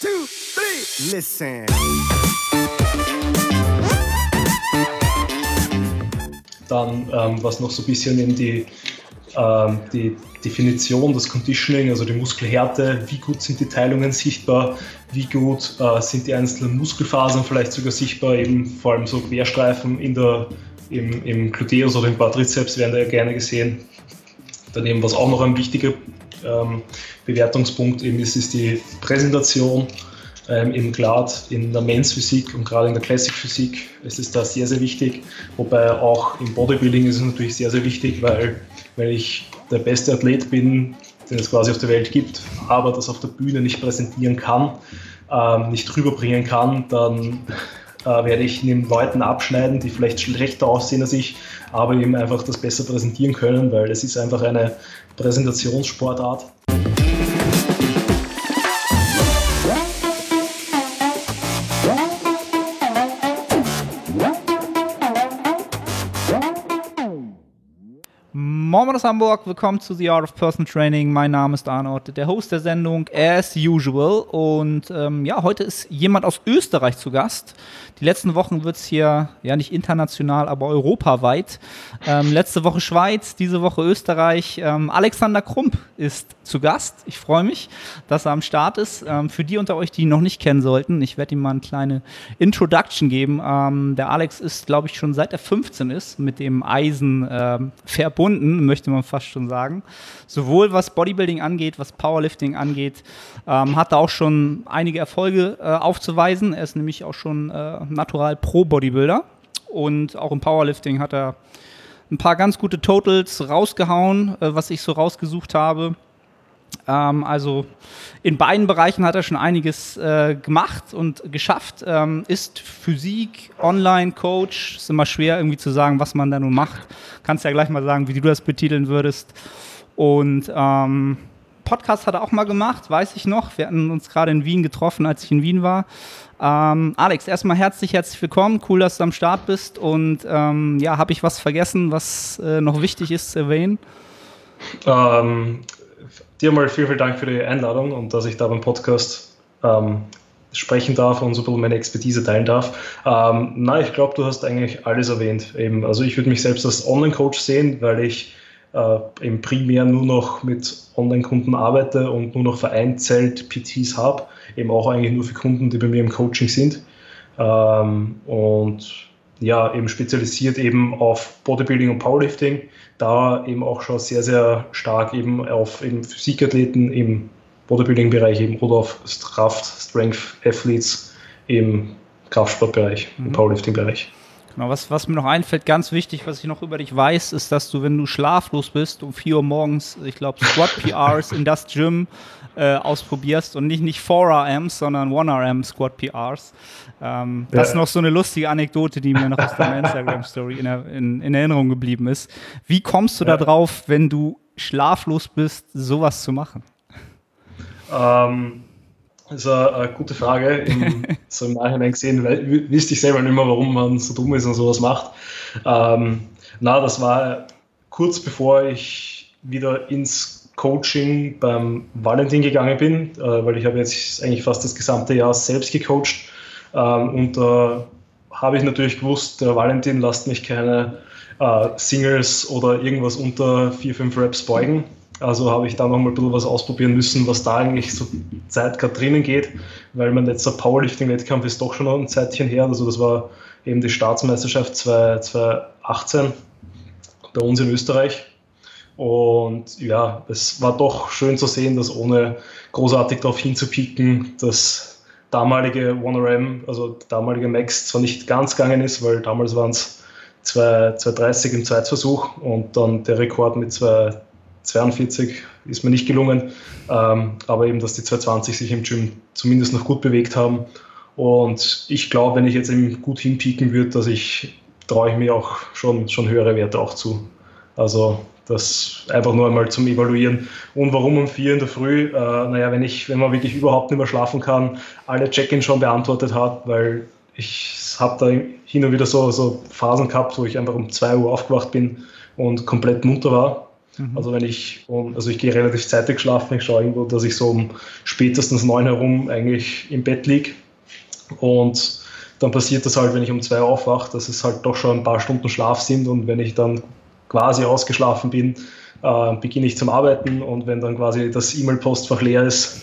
two, three, listen. Dann, ähm, was noch so ein bisschen in die, ähm, die Definition, das Conditioning, also die Muskelhärte, wie gut sind die Teilungen sichtbar, wie gut äh, sind die einzelnen Muskelfasern vielleicht sogar sichtbar, eben vor allem so Querstreifen in der, im, im Gluteus oder im Quadrizeps werden da ja gerne gesehen. Daneben, was auch noch ein wichtiger ähm, Bewertungspunkt eben ist, ist die Präsentation ähm, eben gerade in der Men's Physik und gerade in der Classic Physik ist es da sehr, sehr wichtig. Wobei auch im Bodybuilding ist es natürlich sehr, sehr wichtig, weil, weil ich der beste Athlet bin, den es quasi auf der Welt gibt, aber das auf der Bühne nicht präsentieren kann, ähm, nicht rüberbringen kann, dann äh, werde ich neben Leuten abschneiden, die vielleicht schlechter aussehen als ich, aber eben einfach das besser präsentieren können, weil es ist einfach eine Präsentationssportart. Moin aus Hamburg, willkommen zu The Art of Personal Training. Mein Name ist Arnold, der Host der Sendung as usual. Und ähm, ja, heute ist jemand aus Österreich zu Gast. Die letzten Wochen wird es hier ja nicht international, aber europaweit. Ähm, letzte Woche Schweiz, diese Woche Österreich. Ähm, Alexander Krump ist zu Gast. Ich freue mich, dass er am Start ist. Ähm, für die unter euch, die ihn noch nicht kennen sollten, ich werde ihm mal eine kleine Introduction geben. Ähm, der Alex ist, glaube ich, schon seit er 15 ist mit dem Eisen ähm, verbunden, möchte man fast schon sagen. Sowohl was Bodybuilding angeht, was Powerlifting angeht, ähm, hat er auch schon einige Erfolge äh, aufzuweisen. Er ist nämlich auch schon äh, Natural Pro Bodybuilder und auch im Powerlifting hat er ein paar ganz gute Totals rausgehauen, äh, was ich so rausgesucht habe. Ähm, also in beiden Bereichen hat er schon einiges äh, gemacht und geschafft. Ähm, ist Physik, Online-Coach. Ist immer schwer irgendwie zu sagen, was man da nun macht. Kannst ja gleich mal sagen, wie du das betiteln würdest. Und ähm, Podcast hat er auch mal gemacht, weiß ich noch. Wir hatten uns gerade in Wien getroffen, als ich in Wien war. Ähm, Alex, erstmal herzlich, herzlich willkommen. Cool, dass du am Start bist. Und ähm, ja, habe ich was vergessen, was äh, noch wichtig ist zu erwähnen? Ähm, dir mal vielen, vielen Dank für die Einladung und dass ich da beim Podcast ähm, sprechen darf und so ein bisschen meine Expertise teilen darf. Ähm, na, ich glaube, du hast eigentlich alles erwähnt. Eben, also ich würde mich selbst als Online-Coach sehen, weil ich äh, eben primär nur noch mit Online-Kunden arbeite und nur noch vereinzelt PTs habe, eben auch eigentlich nur für Kunden, die bei mir im Coaching sind. Ähm, und ja, eben spezialisiert eben auf Bodybuilding und Powerlifting, da eben auch schon sehr, sehr stark eben auf eben Physikathleten im Bodybuilding-Bereich eben oder auf Kraft, Strength Athletes im Kraftsportbereich, mhm. im Powerlifting-Bereich. Genau, was, was mir noch einfällt, ganz wichtig, was ich noch über dich weiß, ist, dass du, wenn du schlaflos bist, um 4 Uhr morgens, ich glaube, Squat PRs in das Gym äh, ausprobierst und nicht, nicht 4RMs, sondern 1RM Squat PRs. Ähm, ja. Das ist noch so eine lustige Anekdote, die mir noch aus deiner Instagram-Story in, in, in, Erinnerung geblieben ist. Wie kommst du ja. da drauf, wenn du schlaflos bist, sowas zu machen? Ähm, das ist eine, eine gute Frage. Im, so im Nachhinein gesehen, weil, wüsste ich selber nicht mehr, warum man so dumm ist und sowas macht. Ähm, na, das war kurz bevor ich wieder ins Coaching beim Valentin gegangen bin, äh, weil ich habe jetzt eigentlich fast das gesamte Jahr selbst gecoacht. Ähm, und da habe ich natürlich gewusst, der Valentin lasst mich keine äh, Singles oder irgendwas unter 4-5 Reps beugen. Also habe ich da nochmal ein bisschen was ausprobieren müssen, was da eigentlich so Zeit gerade drinnen geht, weil mein letzter Powerlifting-Wettkampf ist doch schon ein Zeitchen her. Also das war eben die Staatsmeisterschaft 2018 bei uns in Österreich. Und ja, es war doch schön zu sehen, dass ohne großartig darauf hinzupicken, das damalige 1RM, also damalige Max, zwar nicht ganz gegangen ist, weil damals waren es 230 im Zweitversuch und dann der Rekord mit 2 42 ist mir nicht gelungen, ähm, aber eben, dass die 220 sich im Gym zumindest noch gut bewegt haben. Und ich glaube, wenn ich jetzt eben gut hinpieken würde, dass ich traue ich mir auch schon, schon höhere Werte auch zu. Also das einfach nur einmal zum Evaluieren. Und warum um vier in der Früh? Äh, naja, wenn ich, wenn man wirklich überhaupt nicht mehr schlafen kann, alle Check-in schon beantwortet hat, weil ich habe da hin und wieder so, so Phasen gehabt, wo ich einfach um 2 Uhr aufgewacht bin und komplett munter war. Mhm. Also wenn ich, also ich gehe relativ zeitig schlafen, ich schaue irgendwo, dass ich so um spätestens neun herum eigentlich im Bett liege. Und dann passiert das halt, wenn ich um zwei aufwache, dass es halt doch schon ein paar Stunden Schlaf sind und wenn ich dann quasi ausgeschlafen bin, äh, beginne ich zum Arbeiten und wenn dann quasi das E-Mail-Postfach leer ist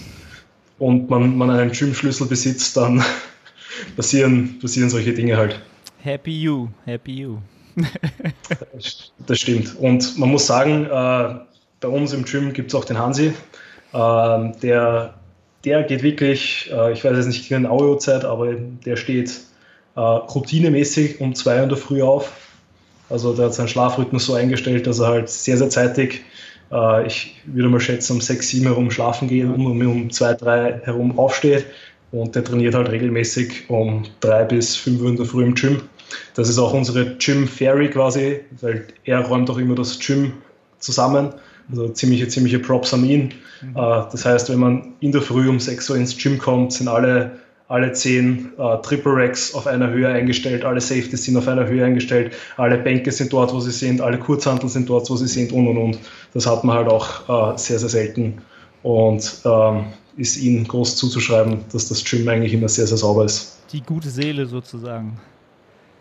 und man, man einen Gym-Schlüssel besitzt, dann passieren, passieren solche Dinge halt. Happy you, happy you. das stimmt. Und man muss sagen, äh, bei uns im Gym gibt es auch den Hansi. Äh, der, der geht wirklich, äh, ich weiß jetzt nicht die genaue Uhrzeit, aber der steht äh, routinemäßig um zwei in der Früh auf. Also der hat seinen Schlafrhythmus so eingestellt, dass er halt sehr, sehr zeitig, äh, ich würde mal schätzen, um sechs, sieben herum schlafen geht und um, um zwei, drei herum aufsteht. Und der trainiert halt regelmäßig um drei bis fünf Uhr in der Früh im Gym. Das ist auch unsere Gym Fairy quasi, weil er räumt auch immer das Gym zusammen. Also ziemliche, ziemliche Props an ihn. Mhm. Äh, das heißt, wenn man in der Früh um 6 Uhr ins Gym kommt, sind alle, alle 10 uh, äh, Triple Racks auf einer Höhe eingestellt, alle Safeties sind auf einer Höhe eingestellt, alle Bänke sind dort, wo sie sind, alle Kurzhantel sind dort, wo sie sind und und und. Das hat man halt auch uh, sehr, sehr selten. Und ähm, ist ihnen groß zuzuschreiben, dass das Gym eigentlich immer sehr, sehr sauber ist. Die gute Seele sozusagen.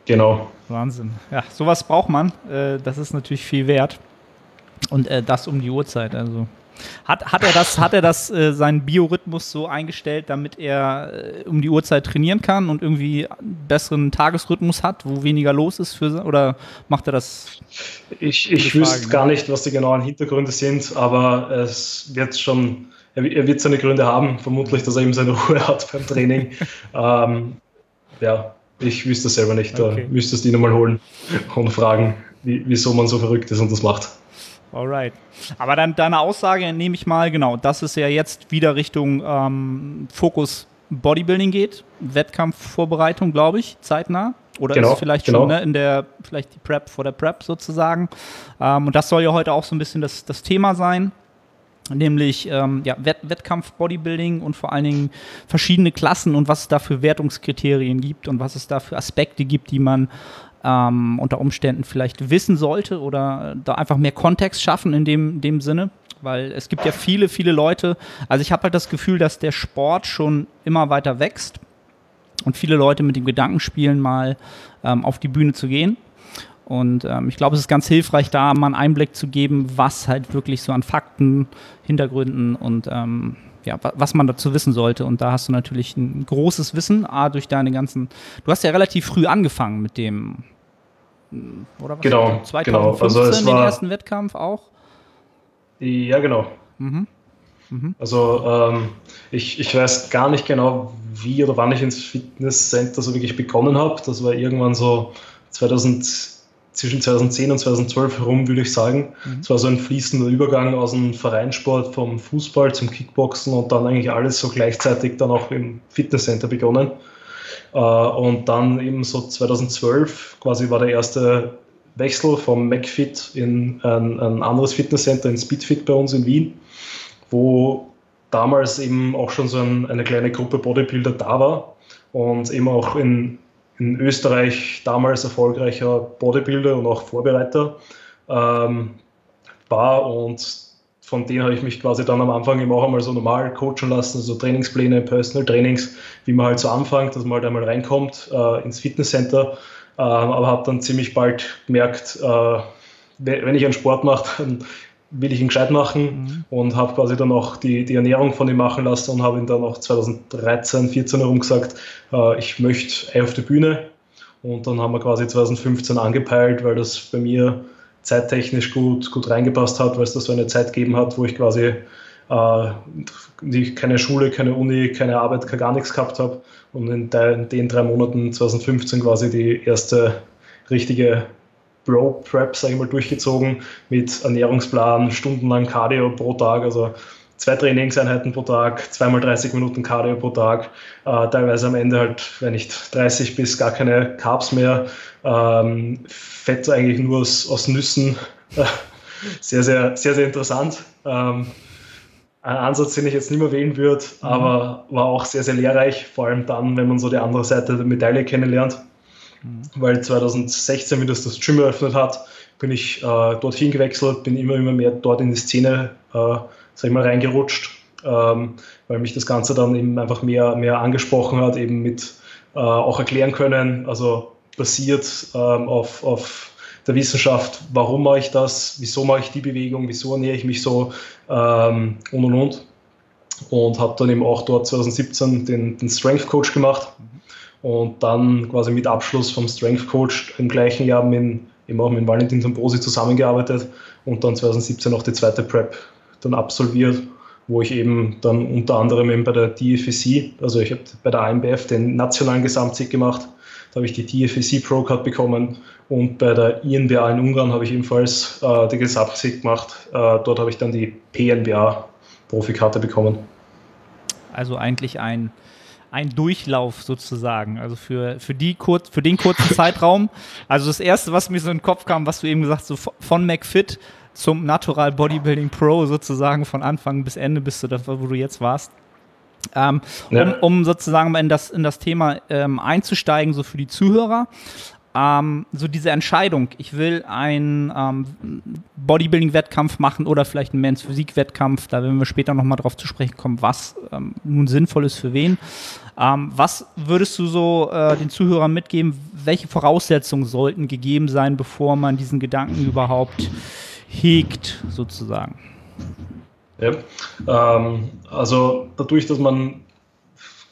Genau. Wahnsinn. Ja, sowas braucht man. Äh, das ist natürlich viel wert. Und äh, das um die Uhrzeit. Also hat, hat er das, hat er das äh, seinen Biorhythmus so eingestellt, damit er äh, um die Uhrzeit trainieren kann und irgendwie einen besseren Tagesrhythmus hat, wo weniger los ist für oder macht er das? Ich, ich wüsste gar nicht, was die genauen Hintergründe sind, aber es wird schon, er, er wird seine Gründe haben, vermutlich, dass er eben seine Ruhe hat beim Training. ähm, ja, ich wüsste es selber nicht. Okay. Da müsstest du ihn mal holen und fragen, wie, wieso man so verrückt ist und das macht. Alright. Aber dann deine Aussage nehme ich mal, genau, dass es ja jetzt wieder Richtung ähm, Fokus Bodybuilding geht, Wettkampfvorbereitung, glaube ich, zeitnah. Oder genau, ist vielleicht genau. schon ne, in der, vielleicht die Prep vor der Prep sozusagen. Ähm, und das soll ja heute auch so ein bisschen das, das Thema sein nämlich ähm, ja, Wett Wettkampf, Bodybuilding und vor allen Dingen verschiedene Klassen und was es da für Wertungskriterien gibt und was es da für Aspekte gibt, die man ähm, unter Umständen vielleicht wissen sollte oder da einfach mehr Kontext schaffen in dem, dem Sinne. Weil es gibt ja viele, viele Leute, also ich habe halt das Gefühl, dass der Sport schon immer weiter wächst und viele Leute mit dem Gedanken spielen, mal ähm, auf die Bühne zu gehen. Und ähm, ich glaube, es ist ganz hilfreich, da mal einen Einblick zu geben, was halt wirklich so an Fakten, Hintergründen und ähm, ja, was man dazu wissen sollte. Und da hast du natürlich ein großes Wissen, A, durch deine ganzen. Du hast ja relativ früh angefangen mit dem. Oder was? Genau. 2015 genau. Also es den ersten Wettkampf auch? Ja, genau. Mhm. Mhm. Also ähm, ich, ich weiß gar nicht genau, wie oder wann ich ins Fitnesscenter so wirklich begonnen habe. Das war irgendwann so 2000 zwischen 2010 und 2012 herum, würde ich sagen. Mhm. Es war so ein fließender Übergang aus dem Vereinssport vom Fußball zum Kickboxen und dann eigentlich alles so gleichzeitig dann auch im Fitnesscenter begonnen. Äh, und dann eben so 2012 quasi war der erste Wechsel vom McFit in ein, ein anderes Fitnesscenter, in Speedfit bei uns in Wien, wo damals eben auch schon so ein, eine kleine Gruppe Bodybuilder da war und eben auch in in Österreich damals erfolgreicher Bodybuilder und auch Vorbereiter ähm, war und von denen habe ich mich quasi dann am Anfang eben auch einmal so normal coachen lassen, so Trainingspläne, Personal Trainings, wie man halt so anfängt, dass man halt einmal reinkommt äh, ins Fitnesscenter, äh, aber habe dann ziemlich bald gemerkt, äh, wenn ich einen Sport mache, dann will ich ihn gescheit machen mhm. und habe quasi dann auch die, die Ernährung von ihm machen lassen und habe ihn dann auch 2013, 14 herum gesagt, äh, ich möchte auf die Bühne. Und dann haben wir quasi 2015 angepeilt, weil das bei mir zeittechnisch gut, gut reingepasst hat, weil es da so eine Zeit gegeben hat, wo ich quasi äh, keine Schule, keine Uni, keine Arbeit, gar nichts gehabt habe und in, den drei Monaten 2015 quasi die erste richtige Bro-Prep, sage ich mal, durchgezogen mit Ernährungsplan, stundenlang Cardio pro Tag, also zwei Trainingseinheiten pro Tag, zweimal 30 Minuten Cardio pro Tag, äh, teilweise am Ende halt, wenn nicht 30 bis gar keine Carbs mehr, ähm, Fett eigentlich nur aus, aus Nüssen, sehr, sehr, sehr, sehr interessant. Ähm, ein Ansatz, den ich jetzt nicht mehr wählen würde, mhm. aber war auch sehr, sehr lehrreich, vor allem dann, wenn man so die andere Seite der Medaille kennenlernt. Mhm. Weil 2016, wie das das Gym eröffnet hat, bin ich äh, dorthin gewechselt, bin immer, immer mehr dort in die Szene, äh, sag ich mal, reingerutscht, ähm, weil mich das Ganze dann eben einfach mehr, mehr angesprochen hat, eben mit äh, auch erklären können, also basiert ähm, auf, auf der Wissenschaft, warum mache ich das, wieso mache ich die Bewegung, wieso ernähre ich mich so ähm, und und und. Und habe dann eben auch dort 2017 den, den Strength Coach gemacht. Und dann quasi mit Abschluss vom Strength Coach im gleichen Jahr mit, eben auch mit Valentin Tambosi zusammengearbeitet. Und dann 2017 auch die zweite Prep dann absolviert, wo ich eben dann unter anderem eben bei der DFSC, also ich habe bei der AMBF den nationalen Gesamtsieg gemacht da habe ich die TFEC Pro Card bekommen und bei der INBA in Ungarn habe ich ebenfalls äh, die Gesamtsieg gemacht. Äh, dort habe ich dann die PNBA Profikarte bekommen. Also eigentlich ein, ein Durchlauf sozusagen. Also für, für, die kurz, für den kurzen Zeitraum. Also das erste, was mir so in den Kopf kam, was du eben gesagt hast, so von McFit zum Natural Bodybuilding Pro sozusagen von Anfang bis Ende bist du da, wo du jetzt warst. Ähm, ja. um, um, sozusagen mal in das, in das Thema ähm, einzusteigen, so für die Zuhörer. Ähm, so diese Entscheidung, ich will einen ähm, Bodybuilding-Wettkampf machen oder vielleicht einen Men's Physik-Wettkampf, da werden wir später nochmal drauf zu sprechen kommen, was ähm, nun sinnvoll ist für wen. Ähm, was würdest du so äh, den Zuhörern mitgeben, welche Voraussetzungen sollten gegeben sein, bevor man diesen Gedanken überhaupt hegt, sozusagen? Ja. Ähm, also dadurch, dass man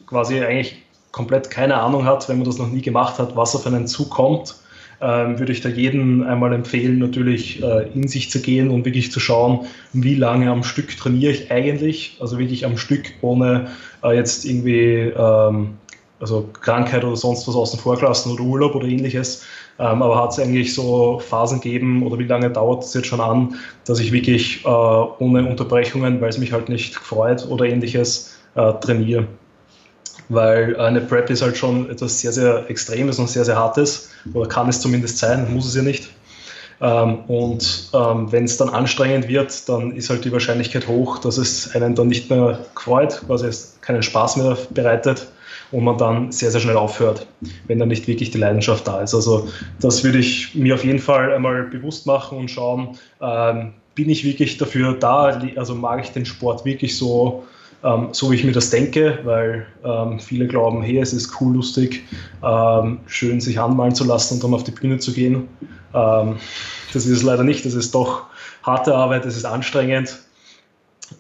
quasi eigentlich komplett keine Ahnung hat, wenn man das noch nie gemacht hat, was auf einen zukommt, ähm, würde ich da jedem einmal empfehlen, natürlich äh, in sich zu gehen und wirklich zu schauen, wie lange am Stück trainiere ich eigentlich, also wirklich am Stück, ohne äh, jetzt irgendwie ähm, also Krankheit oder sonst was außen vor gelassen oder Urlaub oder ähnliches. Ähm, aber hat es eigentlich so Phasen gegeben oder wie lange dauert es jetzt schon an, dass ich wirklich äh, ohne Unterbrechungen, weil es mich halt nicht freut oder ähnliches, äh, trainiere. Weil eine Prep ist halt schon etwas sehr, sehr Extremes und sehr, sehr Hartes oder kann es zumindest sein, muss es ja nicht. Ähm, und ähm, wenn es dann anstrengend wird, dann ist halt die Wahrscheinlichkeit hoch, dass es einen dann nicht mehr freut, quasi es keinen Spaß mehr bereitet und man dann sehr, sehr schnell aufhört, wenn dann nicht wirklich die Leidenschaft da ist. Also das würde ich mir auf jeden Fall einmal bewusst machen und schauen, ähm, bin ich wirklich dafür da, also mag ich den Sport wirklich so, ähm, so wie ich mir das denke, weil ähm, viele glauben, hey, es ist cool, lustig, ähm, schön sich anmalen zu lassen und dann auf die Bühne zu gehen. Ähm, das ist es leider nicht, das ist doch harte Arbeit, es ist anstrengend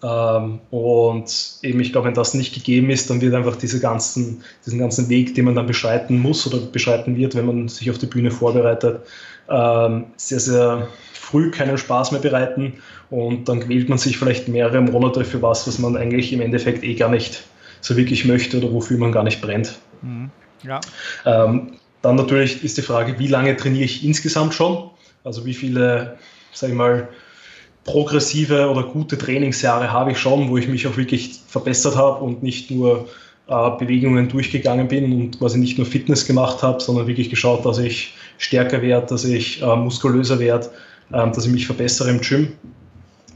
und eben, ich glaube, wenn das nicht gegeben ist, dann wird einfach diese ganzen, diesen ganzen Weg, den man dann beschreiten muss oder beschreiten wird, wenn man sich auf die Bühne vorbereitet, ähm, sehr, sehr früh keinen Spaß mehr bereiten und dann quält man sich vielleicht mehrere Monate für was, was man eigentlich im Endeffekt eh gar nicht so wirklich möchte oder wofür man gar nicht brennt. Mhm. Ja. Ähm, dann natürlich ist die Frage, wie lange trainiere ich insgesamt schon? Also wie viele, sag ich mal, progressive oder gute Trainingsjahre habe ich schon, wo ich mich auch wirklich verbessert habe und nicht nur äh, Bewegungen durchgegangen bin und quasi nicht nur Fitness gemacht habe, sondern wirklich geschaut, dass ich stärker werde, dass ich äh, muskulöser werde, äh, dass ich mich verbessere im Gym.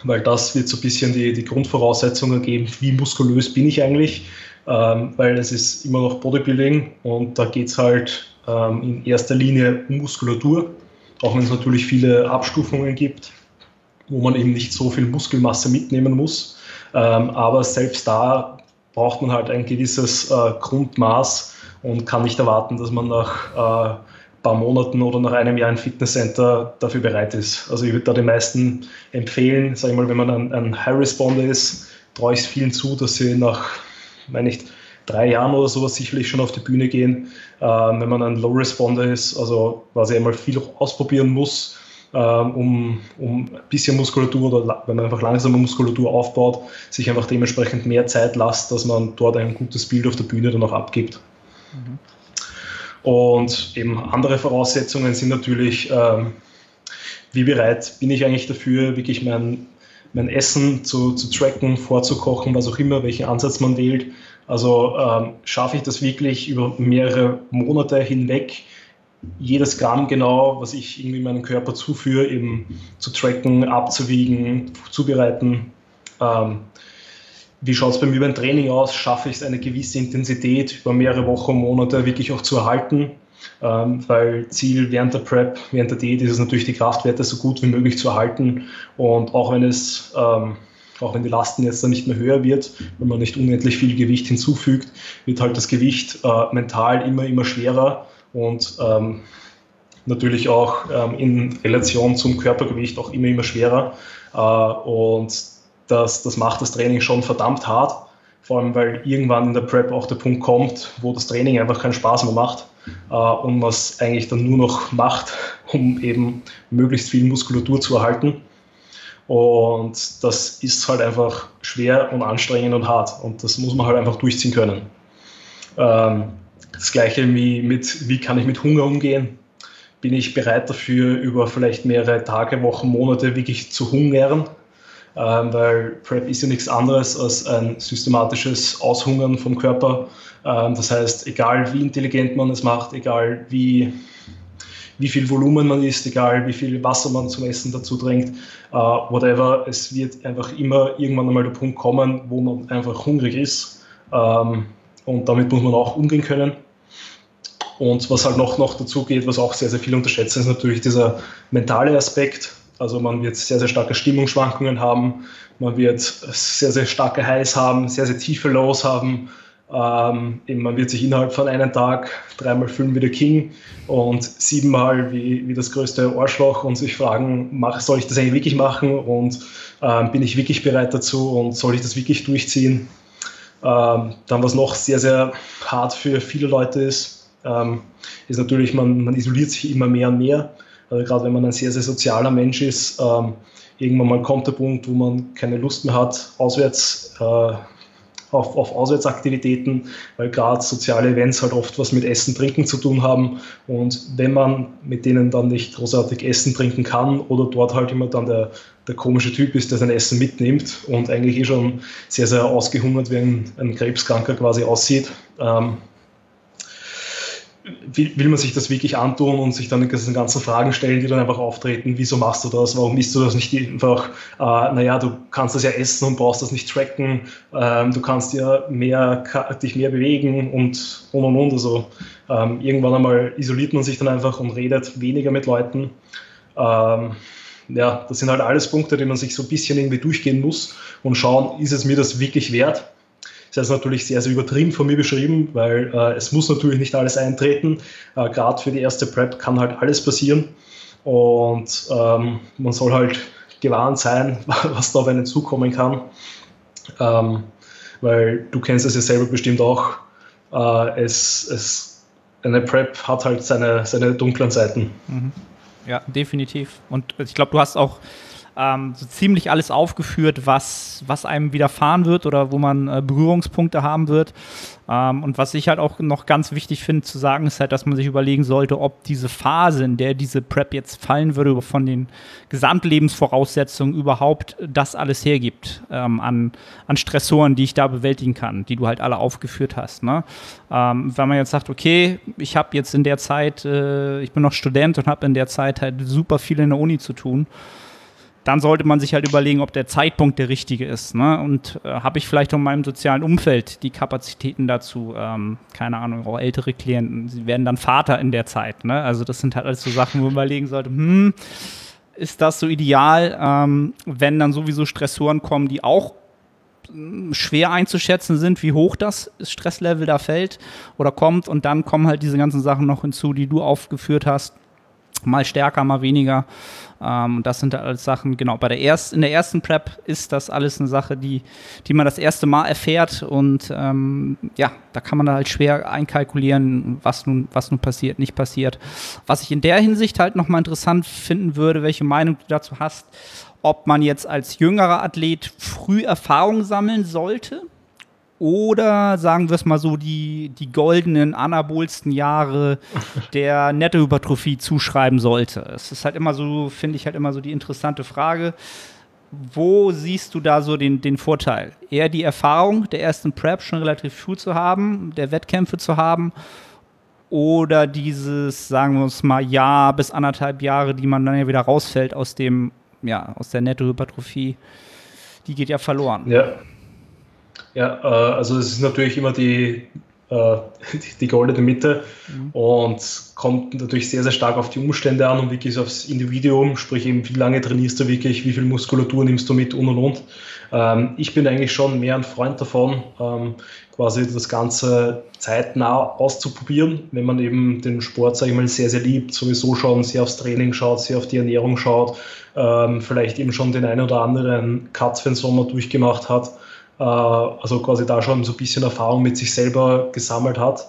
Weil das wird so ein bisschen die, die Grundvoraussetzungen geben, wie muskulös bin ich eigentlich, ähm, weil es ist immer noch Bodybuilding und da geht es halt ähm, in erster Linie um Muskulatur, auch wenn es natürlich viele Abstufungen gibt wo man eben nicht so viel Muskelmasse mitnehmen muss. Ähm, aber selbst da braucht man halt ein gewisses äh, Grundmaß und kann nicht erwarten, dass man nach äh, ein paar Monaten oder nach einem Jahr im Fitnesscenter dafür bereit ist. Also ich würde da den meisten empfehlen, sage ich mal, wenn man ein, ein High Responder ist, traue ich es vielen zu, dass sie nach, meine ich, drei Jahren oder sowas sicherlich schon auf die Bühne gehen. Ähm, wenn man ein Low Responder ist, also quasi einmal viel ausprobieren muss, um, um ein bisschen Muskulatur oder wenn man einfach langsame Muskulatur aufbaut, sich einfach dementsprechend mehr Zeit lässt, dass man dort ein gutes Bild auf der Bühne dann auch abgibt. Mhm. Und eben andere Voraussetzungen sind natürlich, ähm, wie bereit bin ich eigentlich dafür, wirklich mein, mein Essen zu, zu tracken, vorzukochen, was auch immer, welchen Ansatz man wählt. Also ähm, schaffe ich das wirklich über mehrere Monate hinweg, jedes Gramm genau, was ich irgendwie meinem Körper zuführe, eben zu tracken, abzuwiegen, zubereiten. Ähm, wie schaut es bei mir beim Training aus? Schaffe ich es, eine gewisse Intensität über mehrere Wochen, Monate wirklich auch zu erhalten? ähm, weil Ziel während der Prep, während der Diät ist es natürlich, die Kraftwerte so gut wie möglich zu erhalten. Und auch wenn es ähm, auch wenn die Lasten jetzt dann nicht mehr höher wird, wenn man nicht unendlich viel Gewicht hinzufügt, wird halt das Gewicht äh, mental immer, immer schwerer und ähm, natürlich auch ähm, in Relation zum Körpergewicht auch immer, immer schwerer. Äh, und das, das macht das Training schon verdammt hart, vor allem weil irgendwann in der Prep auch der Punkt kommt, wo das Training einfach keinen Spaß mehr macht äh, und man es eigentlich dann nur noch macht, um eben möglichst viel Muskulatur zu erhalten. Und das ist halt einfach schwer und anstrengend und hart. Und das muss man halt einfach durchziehen können. Ähm, das gleiche wie mit, wie kann ich mit Hunger umgehen? Bin ich bereit dafür, über vielleicht mehrere Tage, Wochen, Monate wirklich zu hungern? Ähm, weil Prep ist ja nichts anderes als ein systematisches Aushungern vom Körper. Ähm, das heißt, egal wie intelligent man es macht, egal wie wie viel Volumen man isst, egal wie viel Wasser man zum Essen dazu trinkt, uh, whatever. Es wird einfach immer irgendwann einmal der Punkt kommen, wo man einfach hungrig ist. Ähm, und damit muss man auch umgehen können. Und was halt noch, noch dazu geht, was auch sehr, sehr viel unterschätzen, ist natürlich dieser mentale Aspekt. Also man wird sehr, sehr starke Stimmungsschwankungen haben, man wird sehr, sehr starke Highs haben, sehr, sehr tiefe Lows haben. Ähm, man wird sich innerhalb von einem Tag dreimal fühlen wie der King und siebenmal wie, wie das größte Arschloch und sich fragen, mach, soll ich das eigentlich wirklich machen und ähm, bin ich wirklich bereit dazu und soll ich das wirklich durchziehen? Ähm, dann, was noch sehr, sehr hart für viele Leute ist, ähm, ist natürlich, man, man isoliert sich immer mehr und mehr. Also gerade wenn man ein sehr, sehr sozialer Mensch ist, ähm, irgendwann mal kommt der Punkt, wo man keine Lust mehr hat, auswärts äh, auf, auf Auswärtsaktivitäten, weil gerade soziale Events halt oft was mit Essen, Trinken zu tun haben. Und wenn man mit denen dann nicht großartig essen, trinken kann oder dort halt immer dann der, der komische Typ ist, der sein Essen mitnimmt und eigentlich eh schon sehr, sehr ausgehungert wie ein, ein Krebskranker quasi aussieht, ähm, will, will man sich das wirklich antun und sich dann die ganzen Fragen stellen, die dann einfach auftreten. Wieso machst du das? Warum isst du das nicht einfach? Äh, naja, du kannst das ja essen und brauchst das nicht tracken. Ähm, du kannst ja mehr, dich mehr bewegen und und und und. Also ähm, irgendwann einmal isoliert man sich dann einfach und redet weniger mit Leuten. Ähm, ja, das sind halt alles Punkte, die man sich so ein bisschen irgendwie durchgehen muss und schauen, ist es mir das wirklich wert? Das ist natürlich sehr, sehr übertrieben von mir beschrieben, weil äh, es muss natürlich nicht alles eintreten. Äh, Gerade für die erste Prep kann halt alles passieren. Und ähm, man soll halt gewarnt sein, was da auf einen zukommen kann. Ähm, weil du kennst es ja selber bestimmt auch. Äh, es, es, eine Prep hat halt seine, seine dunklen Seiten. Mhm. Ja, definitiv. Und ich glaube, du hast auch ähm, so ziemlich alles aufgeführt, was, was einem widerfahren wird oder wo man äh, Berührungspunkte haben wird. Ähm, und was ich halt auch noch ganz wichtig finde zu sagen, ist halt, dass man sich überlegen sollte, ob diese Phase, in der diese Prep jetzt fallen würde, von den Gesamtlebensvoraussetzungen überhaupt das alles hergibt ähm, an, an Stressoren, die ich da bewältigen kann, die du halt alle aufgeführt hast. Ne? Ähm, wenn man jetzt sagt, okay, ich habe jetzt in der Zeit, äh, ich bin noch Student und habe in der Zeit halt super viel in der Uni zu tun dann sollte man sich halt überlegen, ob der Zeitpunkt der richtige ist. Ne? Und äh, habe ich vielleicht in meinem sozialen Umfeld die Kapazitäten dazu? Ähm, keine Ahnung, auch ältere Klienten, sie werden dann Vater in der Zeit. Ne? Also das sind halt alles so Sachen, wo man überlegen sollte, hm, ist das so ideal, ähm, wenn dann sowieso Stressoren kommen, die auch hm, schwer einzuschätzen sind, wie hoch das Stresslevel da fällt oder kommt. Und dann kommen halt diese ganzen Sachen noch hinzu, die du aufgeführt hast. Mal stärker, mal weniger. Ähm, das sind alles Sachen, genau, bei der erst, in der ersten Prep ist das alles eine Sache, die, die man das erste Mal erfährt und ähm, ja, da kann man halt schwer einkalkulieren, was nun, was nun passiert, nicht passiert. Was ich in der Hinsicht halt nochmal interessant finden würde, welche Meinung du dazu hast, ob man jetzt als jüngerer Athlet früh Erfahrung sammeln sollte oder sagen wir es mal so, die, die goldenen, anabolsten Jahre der Nettohypertrophie zuschreiben sollte. Es ist halt immer so, finde ich halt immer so die interessante Frage. Wo siehst du da so den, den Vorteil? Eher die Erfahrung der ersten Prep schon relativ früh zu haben, der Wettkämpfe zu haben oder dieses, sagen wir uns mal, Jahr bis anderthalb Jahre, die man dann ja wieder rausfällt aus dem, ja, aus der Nettohypertrophie, die geht ja verloren. Ja, ja, äh, also es ist natürlich immer die, äh, die goldene Mitte mhm. und kommt natürlich sehr, sehr stark auf die Umstände an und wirklich aufs Individuum, sprich eben, wie lange trainierst du wirklich, wie viel Muskulatur nimmst du mit und und und. Ähm, ich bin eigentlich schon mehr ein Freund davon, ähm, quasi das Ganze zeitnah auszuprobieren, wenn man eben den Sport, sage ich mal, sehr, sehr liebt, sowieso schon sehr aufs Training schaut, sehr auf die Ernährung schaut, ähm, vielleicht eben schon den einen oder anderen Cut für den Sommer durchgemacht hat also quasi da schon so ein bisschen Erfahrung mit sich selber gesammelt hat.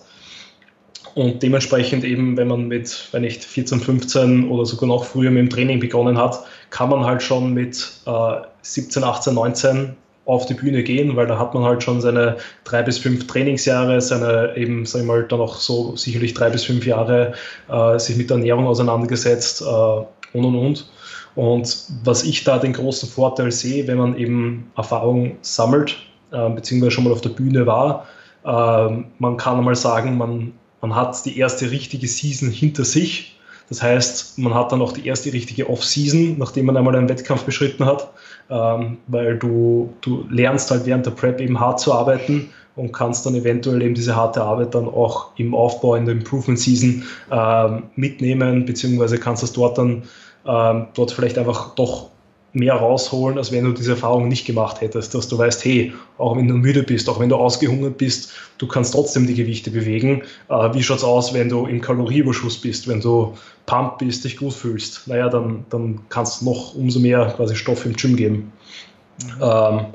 Und dementsprechend eben, wenn man mit, wenn nicht 14, 15 oder sogar noch früher mit dem Training begonnen hat, kann man halt schon mit äh, 17, 18, 19 auf die Bühne gehen, weil da hat man halt schon seine drei bis fünf Trainingsjahre, seine eben, sag ich mal, dann auch so sicherlich drei bis fünf Jahre äh, sich mit der Ernährung auseinandergesetzt äh, und und und. Und was ich da den großen Vorteil sehe, wenn man eben Erfahrung sammelt, äh, beziehungsweise schon mal auf der Bühne war, äh, man kann einmal sagen, man, man hat die erste richtige Season hinter sich. Das heißt, man hat dann auch die erste richtige Off-Season, nachdem man einmal einen Wettkampf beschritten hat, ähm, weil du, du lernst halt während der Prep eben hart zu arbeiten und kannst dann eventuell eben diese harte Arbeit dann auch im Aufbau in der Improvement Season ähm, mitnehmen, beziehungsweise kannst das dort dann ähm, dort vielleicht einfach doch mehr rausholen, als wenn du diese Erfahrung nicht gemacht hättest, dass du weißt, hey, auch wenn du müde bist, auch wenn du ausgehungert bist, du kannst trotzdem die Gewichte bewegen. Äh, wie schaut es aus, wenn du im Kalorieüberschuss bist, wenn du pump bist, dich gut fühlst? Naja, dann, dann kannst du noch umso mehr quasi Stoff im Gym geben. Mhm. Ähm,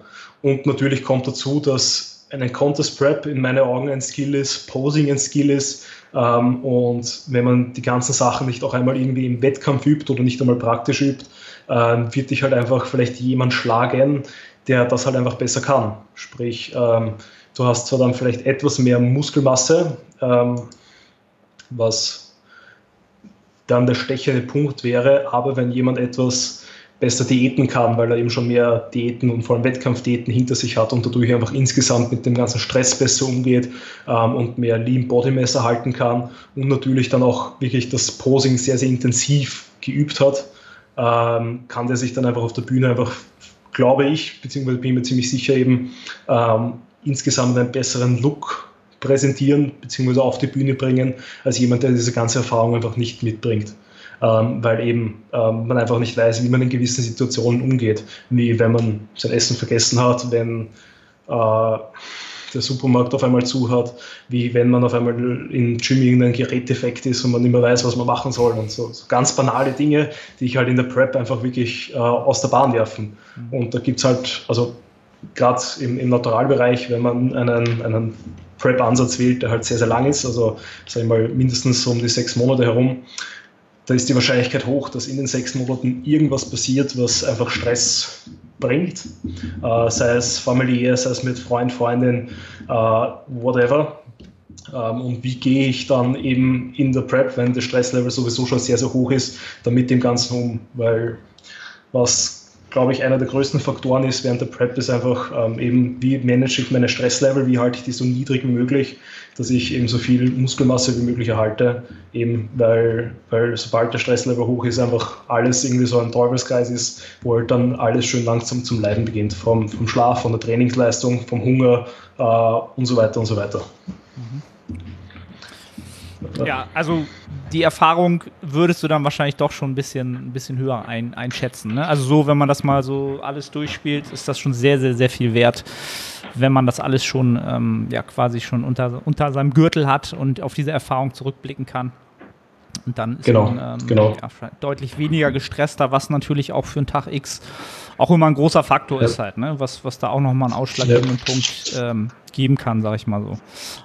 und natürlich kommt dazu, dass ein Contest Prep in meinen Augen ein Skill ist, Posing ein Skill ist, ähm, und wenn man die ganzen Sachen nicht auch einmal irgendwie im Wettkampf übt oder nicht einmal praktisch übt, ähm, wird dich halt einfach vielleicht jemand schlagen, der das halt einfach besser kann. Sprich, ähm, du hast zwar dann vielleicht etwas mehr Muskelmasse, was dann der stechende Punkt wäre, aber wenn jemand etwas besser diäten kann, weil er eben schon mehr Diäten und vor allem Wettkampfdiäten hinter sich hat und dadurch einfach insgesamt mit dem ganzen Stress besser umgeht ähm, und mehr Lean Body Mass erhalten kann und natürlich dann auch wirklich das Posing sehr, sehr intensiv geübt hat, ähm, kann der sich dann einfach auf der Bühne einfach, glaube ich, beziehungsweise bin ich mir ziemlich sicher eben, ähm, insgesamt einen besseren Look präsentieren beziehungsweise auf die Bühne bringen, als jemand, der diese ganze Erfahrung einfach nicht mitbringt ähm, weil eben ähm, man einfach nicht weiß, wie man in gewissen Situationen umgeht, wie wenn man sein Essen vergessen hat, wenn äh, der Supermarkt auf einmal zu hat, wie wenn man auf einmal in Gym irgendein Geräteffekt ist und man nicht mehr weiß, was man machen soll und so, so ganz banale Dinge, die ich halt in der Prep einfach wirklich äh, aus der Bahn werfen. Mhm. Und da gibt es halt, also gerade im, im Naturalbereich, wenn man einen, einen Prep-Ansatz wählt, der halt sehr, sehr lang ist, also sag ich mal mindestens um die sechs Monate herum, da ist die Wahrscheinlichkeit hoch, dass in den sechs Monaten irgendwas passiert, was einfach Stress bringt, äh, sei es familiär, sei es mit Freund, Freundin, äh, whatever. Ähm, und wie gehe ich dann eben in der Prep, wenn das Stresslevel sowieso schon sehr, sehr hoch ist, damit dem Ganzen um, weil was glaube ich, einer der größten Faktoren ist während der Prep ist einfach ähm, eben, wie manage ich meine Stresslevel, wie halte ich die so niedrig wie möglich, dass ich eben so viel Muskelmasse wie möglich erhalte, eben weil, weil sobald der Stresslevel hoch ist, einfach alles irgendwie so ein Teufelskreis ist, wo halt dann alles schön langsam zum Leiden beginnt, vom, vom Schlaf, von der Trainingsleistung, vom Hunger äh, und so weiter und so weiter. Mhm. Ja, also die Erfahrung würdest du dann wahrscheinlich doch schon ein bisschen, ein bisschen höher ein, einschätzen. Ne? Also so, wenn man das mal so alles durchspielt, ist das schon sehr, sehr, sehr viel wert, wenn man das alles schon ähm, ja quasi schon unter, unter seinem Gürtel hat und auf diese Erfahrung zurückblicken kann. Und dann ist genau, man ähm, genau. Ja, deutlich weniger gestresster, was natürlich auch für einen Tag X auch immer ein großer Faktor ja. ist halt, ne? was, was da auch nochmal einen ausschlaggebenden ja. Punkt ähm, geben kann, sage ich mal so. Ähm,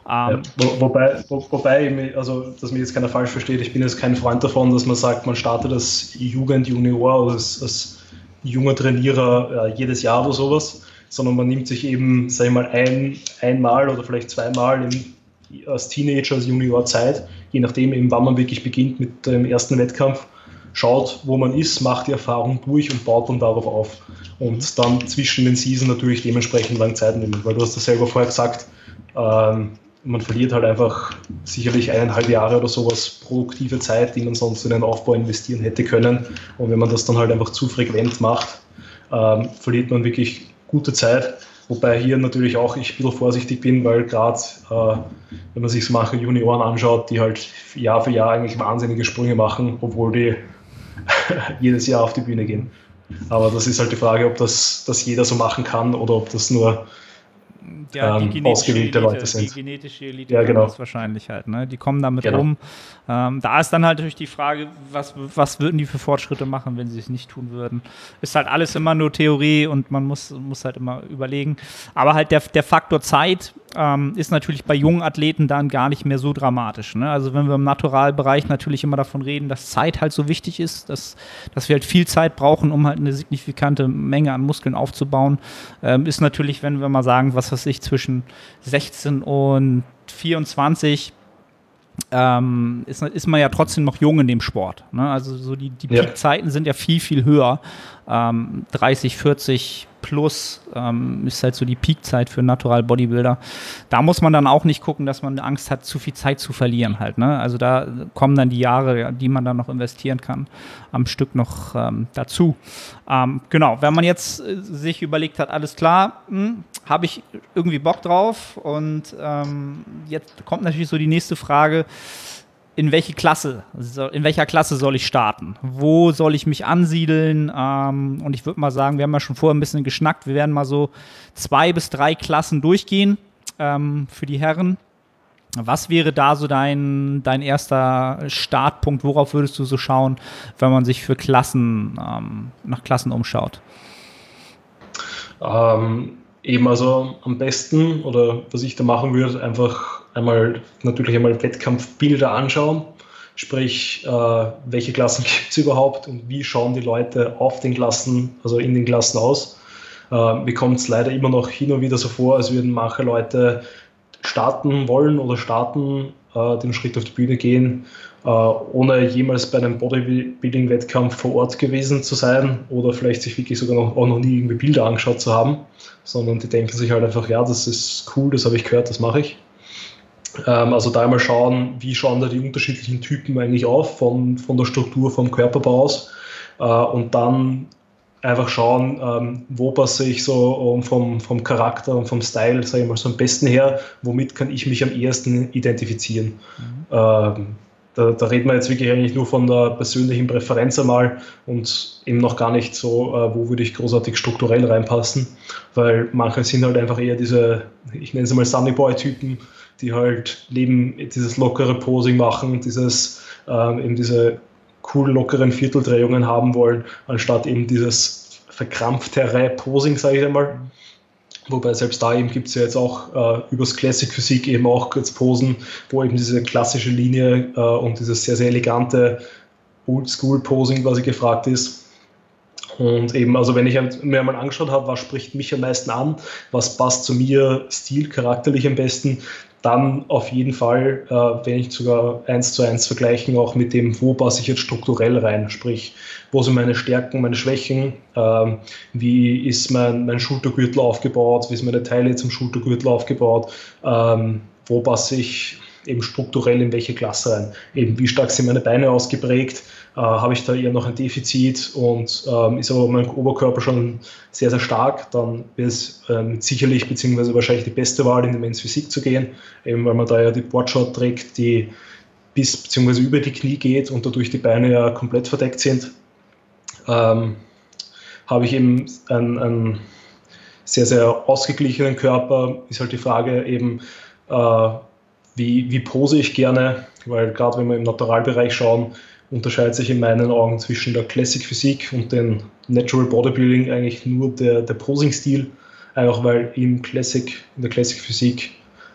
ja, wo, wobei, wo, wobei, also, dass mich jetzt keiner falsch versteht, ich bin jetzt kein Freund davon, dass man sagt, man startet als Jugend, Junior oder als, als junger Trainierer äh, jedes Jahr oder sowas, sondern man nimmt sich eben, sag ich mal, ein, einmal oder vielleicht zweimal im, als Teenager, als Junior Zeit, je nachdem, eben, wann man wirklich beginnt mit dem ersten Wettkampf schaut, wo man ist, macht die Erfahrung durch und baut dann darauf auf. Und dann zwischen den Season natürlich dementsprechend lang Zeit nehmen, weil du hast das selber vorher gesagt, ähm, man verliert halt einfach sicherlich eineinhalb Jahre oder sowas produktive Zeit, die man sonst in den Aufbau investieren hätte können. Und wenn man das dann halt einfach zu frequent macht, ähm, verliert man wirklich gute Zeit. Wobei hier natürlich auch ich ein bisschen vorsichtig bin, weil gerade, äh, wenn man sich so manche Junioren anschaut, die halt Jahr für Jahr eigentlich wahnsinnige Sprünge machen, obwohl die jedes Jahr auf die Bühne gehen. Aber das ist halt die Frage, ob das, das jeder so machen kann oder ob das nur ja, ähm, ausgewählte Elite, Leute sind. Die genetische Elite ja, genau. das wahrscheinlich halt. Ne? Die kommen damit genau. rum. Ähm, da ist dann halt natürlich die Frage, was, was würden die für Fortschritte machen, wenn sie es nicht tun würden. Ist halt alles immer nur Theorie und man muss, muss halt immer überlegen. Aber halt der, der Faktor Zeit ähm, ist natürlich bei jungen Athleten dann gar nicht mehr so dramatisch. Ne? Also wenn wir im Naturalbereich natürlich immer davon reden, dass Zeit halt so wichtig ist, dass, dass wir halt viel Zeit brauchen, um halt eine signifikante Menge an Muskeln aufzubauen, ähm, ist natürlich, wenn wir mal sagen, was weiß ich, zwischen 16 und 24 ähm, ist, ist man ja trotzdem noch jung in dem Sport. Ne? Also so die, die ja. Peakzeiten sind ja viel, viel höher. Ähm, 30, 40 plus ähm, ist halt so die Peakzeit für Natural Bodybuilder. Da muss man dann auch nicht gucken, dass man Angst hat, zu viel Zeit zu verlieren halt. Ne? Also da kommen dann die Jahre, die man dann noch investieren kann, am Stück noch ähm, dazu. Ähm, genau, wenn man jetzt äh, sich überlegt hat, alles klar, hm, habe ich irgendwie Bock drauf und ähm, jetzt kommt natürlich so die nächste Frage in welche Klasse, in welcher Klasse soll ich starten? Wo soll ich mich ansiedeln? Ähm, und ich würde mal sagen, wir haben ja schon vorher ein bisschen geschnackt. Wir werden mal so zwei bis drei Klassen durchgehen ähm, für die Herren. Was wäre da so dein, dein erster Startpunkt? Worauf würdest du so schauen, wenn man sich für Klassen ähm, nach Klassen umschaut? Ähm, eben also am besten oder was ich da machen würde, einfach einmal natürlich einmal Wettkampfbilder anschauen, sprich äh, welche Klassen gibt es überhaupt und wie schauen die Leute auf den Klassen, also in den Klassen aus. Äh, mir kommt es leider immer noch hin und wieder so vor, als würden manche Leute starten wollen oder starten, äh, den Schritt auf die Bühne gehen, äh, ohne jemals bei einem Bodybuilding-Wettkampf vor Ort gewesen zu sein oder vielleicht sich wirklich sogar noch, auch noch nie irgendwie Bilder angeschaut zu haben, sondern die denken sich halt einfach, ja, das ist cool, das habe ich gehört, das mache ich. Ähm, also da einmal schauen, wie schauen da die unterschiedlichen Typen eigentlich auf von, von der Struktur, vom Körperbau aus. Äh, und dann einfach schauen, ähm, wo passe ich so vom, vom Charakter und vom Style, sage ich mal, so am besten her, womit kann ich mich am ehesten identifizieren. Mhm. Ähm, da, da reden wir jetzt wirklich eigentlich nur von der persönlichen Präferenz einmal und eben noch gar nicht so, äh, wo würde ich großartig strukturell reinpassen, weil manche sind halt einfach eher diese, ich nenne es mal Sunnyboy-Typen, die halt neben dieses lockere Posing machen, dieses ähm, eben diese cool lockeren Vierteldrehungen haben wollen, anstatt eben dieses verkrampftere Posing, sage ich einmal. Wobei selbst da eben gibt es ja jetzt auch äh, übers Classic Physik eben auch jetzt Posen, wo eben diese klassische Linie äh, und dieses sehr, sehr elegante Oldschool-Posing quasi gefragt ist. Und eben, also wenn ich mir mal angeschaut habe, was spricht mich am meisten an, was passt zu mir Stil charakterlich am besten, dann auf jeden Fall, äh, wenn ich sogar eins zu eins vergleichen, auch mit dem, wo passe ich jetzt strukturell rein, sprich, wo sind meine Stärken, meine Schwächen, äh, wie ist mein, mein Schultergürtel aufgebaut, wie ist meine Teile zum Schultergürtel aufgebaut, äh, wo passe ich eben strukturell in welche Klasse rein, eben wie stark sind meine Beine ausgeprägt, äh, habe ich da eher noch ein Defizit und ähm, ist aber mein Oberkörper schon sehr, sehr stark, dann wäre es ähm, sicherlich beziehungsweise wahrscheinlich die beste Wahl, in die Men's Physik zu gehen, eben weil man da ja die Boardshot trägt, die bis beziehungsweise über die Knie geht und dadurch die Beine ja komplett verdeckt sind. Ähm, habe ich eben einen, einen, sehr, sehr ausgeglichenen Körper, ist halt die Frage eben, äh, wie, wie pose ich gerne, weil gerade wenn wir im Naturalbereich schauen, unterscheidet sich in meinen Augen zwischen der Classic Physik und dem Natural Bodybuilding eigentlich nur der, der Posing-Stil, einfach weil im Classic, in der Classic Physik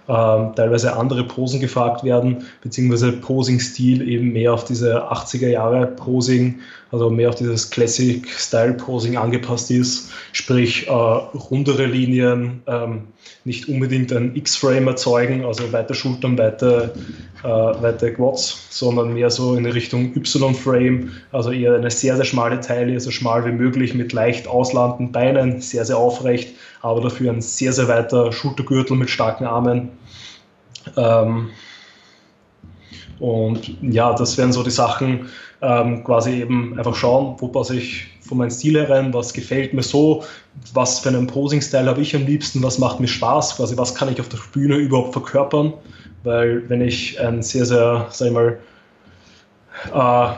ähm, teilweise andere Posen gefragt werden, beziehungsweise Posing-Stil eben mehr auf diese 80er Jahre Posing, also mehr auf dieses Classic-Style-Posing angepasst ist, sprich äh, rundere Linien, ähm, nicht unbedingt ein X-Frame erzeugen, also weite Schultern, weite, äh, weite Quads, sondern mehr so in Richtung Y-Frame, also eher eine sehr, sehr schmale Taille, so schmal wie möglich mit leicht auslandenden Beinen, sehr, sehr aufrecht, aber dafür ein sehr, sehr weiter Schultergürtel mit starken Armen. Ähm, Und ja, das wären so die Sachen, ähm, quasi eben einfach schauen, wo passe ich von meinem Stil herein, was gefällt mir so, was für einen Posing-Style habe ich am liebsten, was macht mir Spaß, quasi was kann ich auf der Bühne überhaupt verkörpern, weil wenn ich ein sehr, sehr, sag ich mal, äh,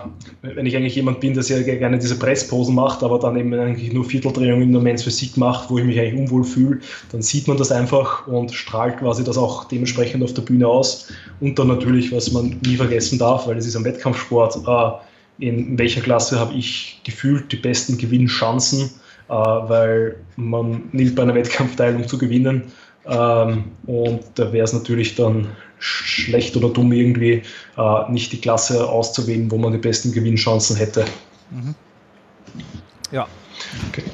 wenn ich eigentlich jemand bin, der sehr gerne diese Pressposen macht, aber dann eben eigentlich nur Vierteldrehungen in der Men's Physik macht, wo ich mich eigentlich unwohl fühle, dann sieht man das einfach und strahlt quasi das auch dementsprechend auf der Bühne aus. Und dann natürlich, was man nie vergessen darf, weil es ist ein Wettkampfsport, äh, in welcher Klasse habe ich gefühlt die besten Gewinnchancen, äh, weil man nimmt bei einer Wettkampf teil, um zu gewinnen. Ähm, und da wäre es natürlich dann schlecht oder dumm, irgendwie äh, nicht die Klasse auszuwählen, wo man die besten Gewinnchancen hätte. Mhm. Ja. Okay.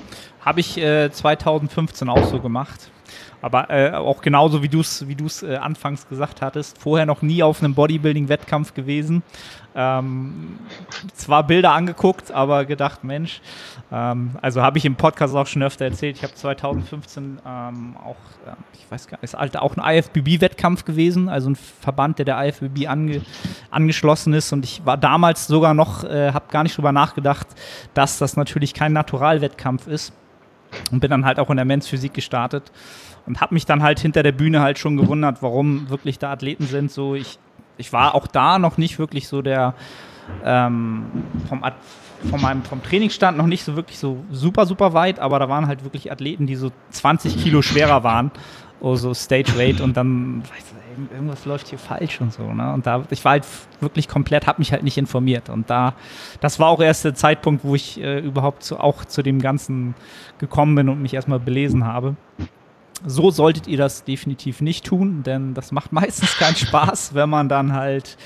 Habe ich äh, 2015 auch so gemacht. Aber äh, auch genauso wie du es wie äh, anfangs gesagt hattest, vorher noch nie auf einem Bodybuilding-Wettkampf gewesen. Ähm, zwar Bilder angeguckt, aber gedacht, Mensch, ähm, also habe ich im Podcast auch schon öfter erzählt, ich habe 2015 ähm, auch, äh, ich weiß gar nicht, ist halt auch ein IFBB-Wettkampf gewesen, also ein Verband, der der IFBB ange, angeschlossen ist und ich war damals sogar noch, äh, habe gar nicht drüber nachgedacht, dass das natürlich kein Naturalwettkampf ist und bin dann halt auch in der Men's Physik gestartet und habe mich dann halt hinter der Bühne halt schon gewundert, warum wirklich da Athleten sind. So, ich, ich war auch da noch nicht wirklich so der ähm, vom, von meinem, vom Trainingsstand noch nicht so wirklich so super, super weit, aber da waren halt wirklich Athleten, die so 20 Kilo schwerer waren, oh, so Stage Weight und dann, irgendwas läuft hier falsch und so, ne? Und da, ich war halt wirklich komplett, habe mich halt nicht informiert und da, das war auch erst der Zeitpunkt, wo ich äh, überhaupt zu, auch zu dem Ganzen gekommen bin und mich erstmal belesen habe. So solltet ihr das definitiv nicht tun, denn das macht meistens keinen Spaß, wenn man dann halt,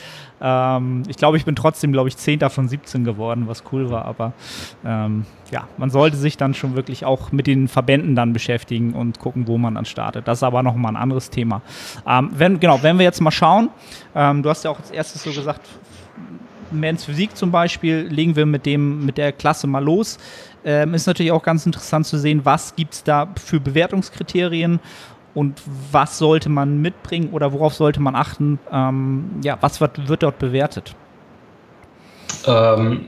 ähm, ich glaube, ich bin trotzdem, glaube ich, 10. von 17 geworden, was cool war, aber ähm, ja, man sollte sich dann schon wirklich auch mit den Verbänden dann beschäftigen und gucken, wo man dann startet. Das ist aber nochmal ein anderes Thema. Ähm, wenn, genau, wenn wir jetzt mal schauen, ähm, du hast ja auch als erstes so gesagt, Men's Physik zum Beispiel, legen wir mit, dem, mit der Klasse mal los. Ähm, ist natürlich auch ganz interessant zu sehen, was gibt es da für Bewertungskriterien und was sollte man mitbringen oder worauf sollte man achten? Ähm, ja, was wird, wird dort bewertet? Ähm,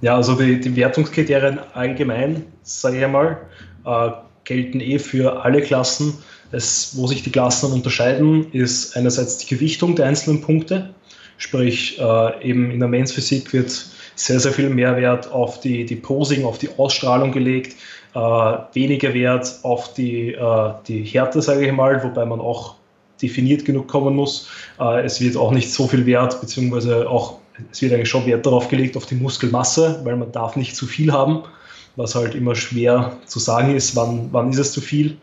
ja, also die, die Wertungskriterien allgemein, sage ich einmal, äh, gelten eh für alle Klassen. Es, wo sich die Klassen unterscheiden, ist einerseits die Gewichtung der einzelnen Punkte. Sprich, äh, eben in der Men's Physik wird sehr, sehr viel Mehrwert auf die, die Posing, auf die Ausstrahlung gelegt, äh, weniger Wert auf die, äh, die Härte, sage ich mal, wobei man auch definiert genug kommen muss. Äh, es wird auch nicht so viel Wert, beziehungsweise auch, es wird eigentlich schon Wert darauf gelegt, auf die Muskelmasse, weil man darf nicht zu viel haben, was halt immer schwer zu sagen ist, wann, wann ist es zu viel.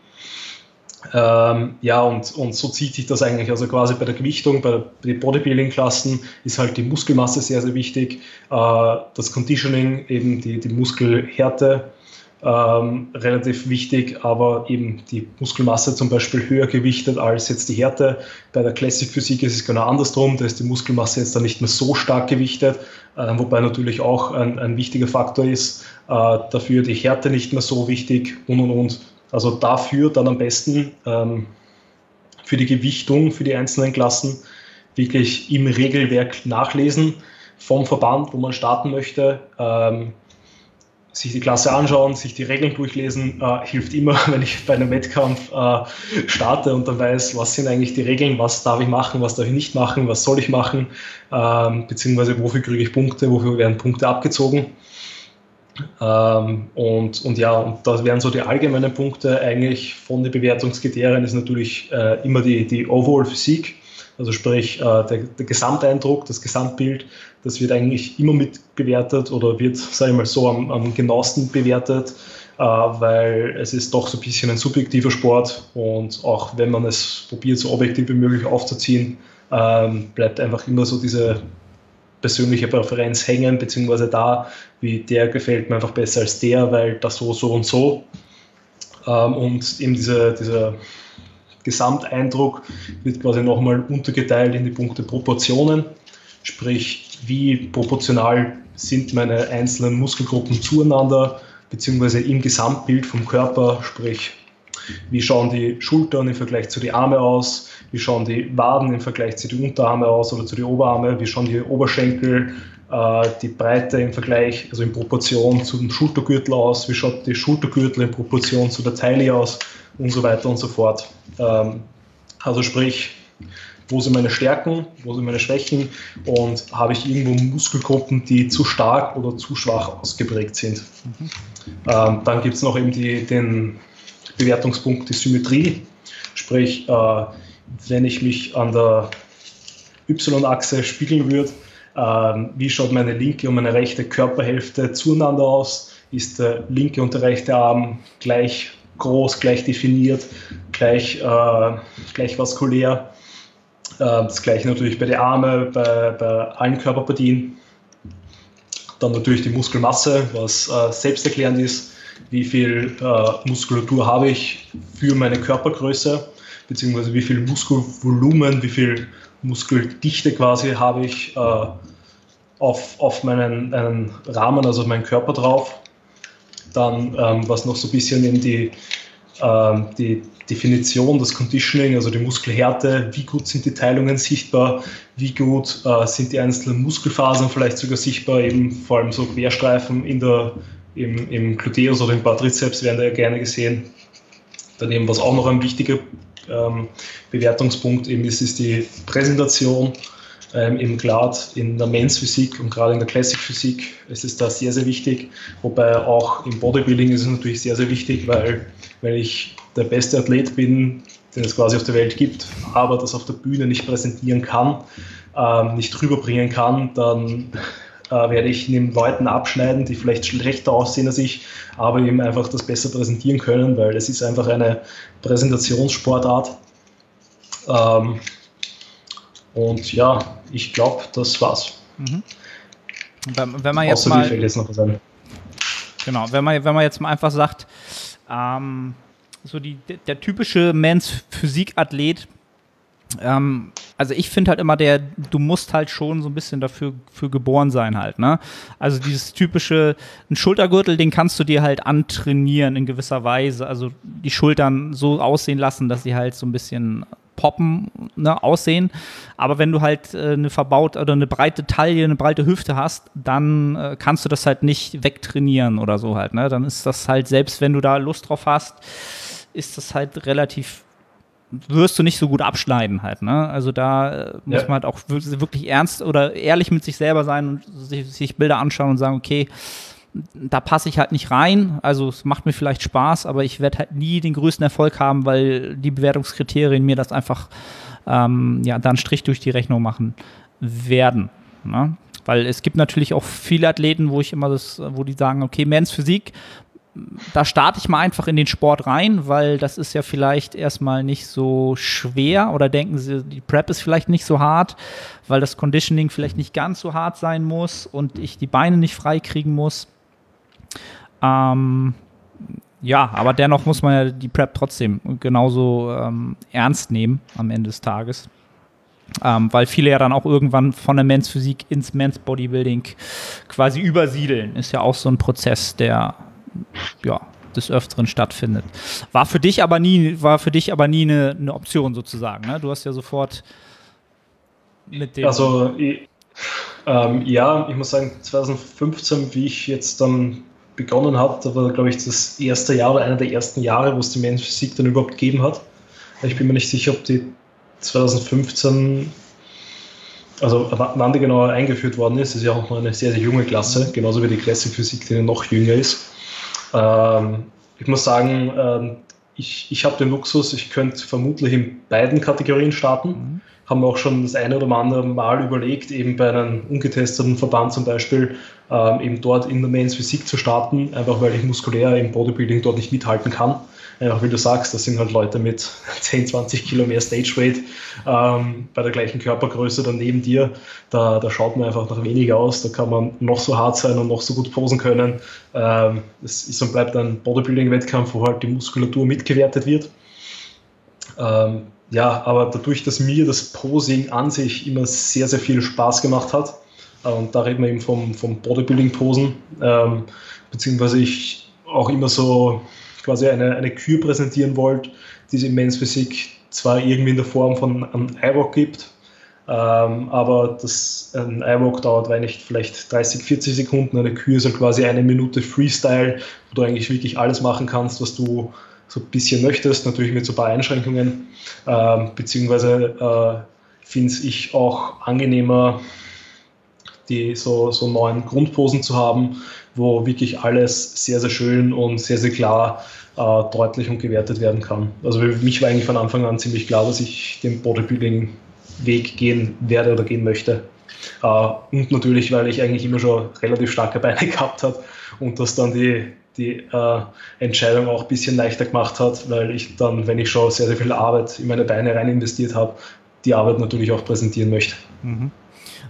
Ähm, ja, und, und so zieht sich das eigentlich. Also quasi bei der Gewichtung, bei den Bodybuilding-Klassen ist halt die Muskelmasse sehr, sehr wichtig. Äh, das Conditioning, eben die, die Muskelhärte, ähm, relativ wichtig, aber eben die Muskelmasse zum Beispiel höher gewichtet als jetzt die Härte. Bei der Classic Physik ist es genau andersrum, da ist die Muskelmasse jetzt dann nicht mehr so stark gewichtet, äh, wobei natürlich auch ein, ein wichtiger Faktor ist, äh, dafür die Härte nicht mehr so wichtig und und und. Also dafür dann am besten ähm, für die Gewichtung für die einzelnen Klassen wirklich im Regelwerk nachlesen vom Verband, wo man starten möchte. Ähm, sich die Klasse anschauen, sich die Regeln durchlesen, äh, hilft immer, wenn ich bei einem Wettkampf äh, starte und dann weiß, was sind eigentlich die Regeln, was darf ich machen, was darf ich nicht machen, was soll ich machen, ähm, beziehungsweise wofür kriege ich Punkte, wofür werden Punkte abgezogen. Ähm, und, und ja, und das wären so die allgemeinen Punkte eigentlich von den Bewertungskriterien ist natürlich äh, immer die, die Overall Physik, also sprich äh, der, der, Gesamteindruck, das Gesamtbild, das wird eigentlich immer mit bewertet oder wird, sage ich mal so, am, am genauesten bewertet, äh, weil es ist doch so ein bisschen ein subjektiver Sport und auch wenn man es probiert, so objektiv wie möglich aufzuziehen, ähm, bleibt einfach immer so diese persönliche Präferenz hängen, beziehungsweise da, wie der gefällt mir einfach besser als der, weil das so, so und so. Ähm, und eben diese, dieser Gesamteindruck wird quasi nochmal untergeteilt in die Punkte Proportionen, sprich, wie proportional sind meine einzelnen Muskelgruppen zueinander, beziehungsweise im Gesamtbild vom Körper, sprich, wie schauen die Schultern im Vergleich zu den Armen aus, wie schauen die Waden im Vergleich zu den Unterarme aus oder zu den Oberarme, wie schauen die Oberschenkel, äh, die Breite im Vergleich, also in Proportion zum Schultergürtel aus, wie schaut die Schultergürtel in Proportion zu der Taille aus und so weiter und so fort. Ähm, also sprich, wo sind meine Stärken, wo sind meine Schwächen und habe ich irgendwo Muskelgruppen, die zu stark oder zu schwach ausgeprägt sind. Mhm. Ähm, dann gibt es noch eben die, den Bewertungspunkt, die Symmetrie, sprich, äh, wenn ich mich an der Y-Achse spiegeln würde, äh, wie schaut meine linke und meine rechte Körperhälfte zueinander aus? Ist der linke und der rechte Arm gleich groß, gleich definiert, gleich, äh, gleich vaskulär? Ähm, das gleiche natürlich bei den Armen, bei, bei allen Körperpartien. Dann natürlich die Muskelmasse, was äh, selbsterklärend ist. Wie viel äh, Muskulatur habe ich für meine Körpergröße, beziehungsweise wie viel Muskelvolumen, wie viel Muskeldichte quasi habe ich äh, auf, auf meinen einen Rahmen, also auf meinen Körper drauf. Dann, ähm, was noch so ein bisschen in die, ähm, die Definition, das Conditioning, also die Muskelhärte, wie gut sind die Teilungen sichtbar, wie gut äh, sind die einzelnen Muskelfasern vielleicht sogar sichtbar, eben vor allem so Querstreifen in der, im, im Gluteus oder im Quadrizeps werden da ja gerne gesehen. Daneben, was auch noch ein wichtiger ähm, Bewertungspunkt eben ist, ist die Präsentation ähm, eben gerade in der Men's Physik und gerade in der Classic Physik ist es da sehr, sehr wichtig. Wobei auch im Bodybuilding ist es natürlich sehr, sehr wichtig, weil, weil ich der beste Athlet bin, den es quasi auf der Welt gibt, aber das auf der Bühne nicht präsentieren kann, ähm, nicht rüberbringen kann, dann werde ich neben Leuten abschneiden, die vielleicht schlechter aussehen als ich, aber eben einfach das besser präsentieren können, weil es ist einfach eine Präsentationssportart. Ähm, und ja, ich glaube, das war's. Mhm. Wenn, wenn man jetzt Außer mal, jetzt noch was Genau, wenn man, wenn man jetzt mal einfach sagt, ähm, so die, der typische Mans Physikathlet, ähm, also ich finde halt immer der, du musst halt schon so ein bisschen dafür für geboren sein halt, ne? Also dieses typische, ein Schultergürtel, den kannst du dir halt antrainieren in gewisser Weise. Also die Schultern so aussehen lassen, dass sie halt so ein bisschen poppen, ne, aussehen. Aber wenn du halt äh, eine verbaut oder eine breite Taille, eine breite Hüfte hast, dann äh, kannst du das halt nicht wegtrainieren oder so halt. Ne? Dann ist das halt, selbst wenn du da Lust drauf hast, ist das halt relativ wirst du nicht so gut abschneiden halt, ne? Also da äh, muss ja. man halt auch wirklich ernst oder ehrlich mit sich selber sein und sich, sich Bilder anschauen und sagen, okay, da passe ich halt nicht rein. Also es macht mir vielleicht Spaß, aber ich werde halt nie den größten Erfolg haben, weil die Bewertungskriterien mir das einfach ähm, ja dann Strich durch die Rechnung machen werden. Ne? Weil es gibt natürlich auch viele Athleten, wo ich immer das, wo die sagen, okay, Men's Physik, da starte ich mal einfach in den Sport rein, weil das ist ja vielleicht erstmal nicht so schwer oder denken sie, die Prep ist vielleicht nicht so hart, weil das Conditioning vielleicht nicht ganz so hart sein muss und ich die Beine nicht frei kriegen muss. Ähm, ja, aber dennoch muss man ja die Prep trotzdem genauso ähm, ernst nehmen am Ende des Tages. Ähm, weil viele ja dann auch irgendwann von der Men's Physik ins Men's Bodybuilding quasi übersiedeln. Ist ja auch so ein Prozess, der ja, des Öfteren stattfindet. War für dich aber nie, war für dich aber nie eine, eine Option sozusagen. Ne? Du hast ja sofort mit dem. Also ähm, ja, ich muss sagen, 2015, wie ich jetzt dann begonnen habe, da war, glaube ich, das erste Jahr oder einer der ersten Jahre, wo es die Men's Physik dann überhaupt gegeben hat. Ich bin mir nicht sicher, ob die 2015 also wann die genau eingeführt worden ist, ist ja auch noch eine sehr, sehr junge Klasse, genauso wie die Classic Physik, die noch jünger ist. Ähm, ich muss sagen, ähm, ich, ich habe den Luxus, ich könnte vermutlich in beiden Kategorien starten. Mhm. Haben wir auch schon das eine oder andere Mal überlegt, eben bei einem ungetesteten Verband zum Beispiel, ähm, eben dort in der Mains Physik zu starten, einfach weil ich muskulär im Bodybuilding dort nicht mithalten kann. Einfach wie du sagst, das sind halt Leute mit 10, 20 Kilo mehr Stage Weight ähm, bei der gleichen Körpergröße dann neben dir. Da, da schaut man einfach noch weniger aus. Da kann man noch so hart sein und noch so gut posen können. Ähm, es ist und bleibt ein Bodybuilding-Wettkampf, wo halt die Muskulatur mitgewertet wird. Ähm, ja, aber dadurch, dass mir das Posing an sich immer sehr, sehr viel Spaß gemacht hat, äh, und da reden wir eben vom, vom Bodybuilding-Posen, ähm, beziehungsweise ich auch immer so quasi eine, eine Kür präsentieren wollt, die es im Men's Physik zwar irgendwie in der Form von einem iWalk gibt, ähm, aber das, ein iWalk dauert weil nicht vielleicht 30, 40 Sekunden, eine Kür ist halt quasi eine Minute Freestyle, wo du eigentlich wirklich alles machen kannst, was du so ein bisschen möchtest, natürlich mit so ein paar Einschränkungen, ähm, beziehungsweise äh, finde ich auch angenehmer, die so, so neuen Grundposen zu haben, wo wirklich alles sehr, sehr schön und sehr, sehr klar äh, deutlich und gewertet werden kann. Also für mich war eigentlich von Anfang an ziemlich klar, dass ich den Bodybuilding-Weg gehen werde oder gehen möchte. Äh, und natürlich, weil ich eigentlich immer schon relativ starke Beine gehabt habe und das dann die, die äh, Entscheidung auch ein bisschen leichter gemacht hat, weil ich dann, wenn ich schon sehr, sehr viel Arbeit in meine Beine rein investiert habe, die Arbeit natürlich auch präsentieren möchte. Mhm.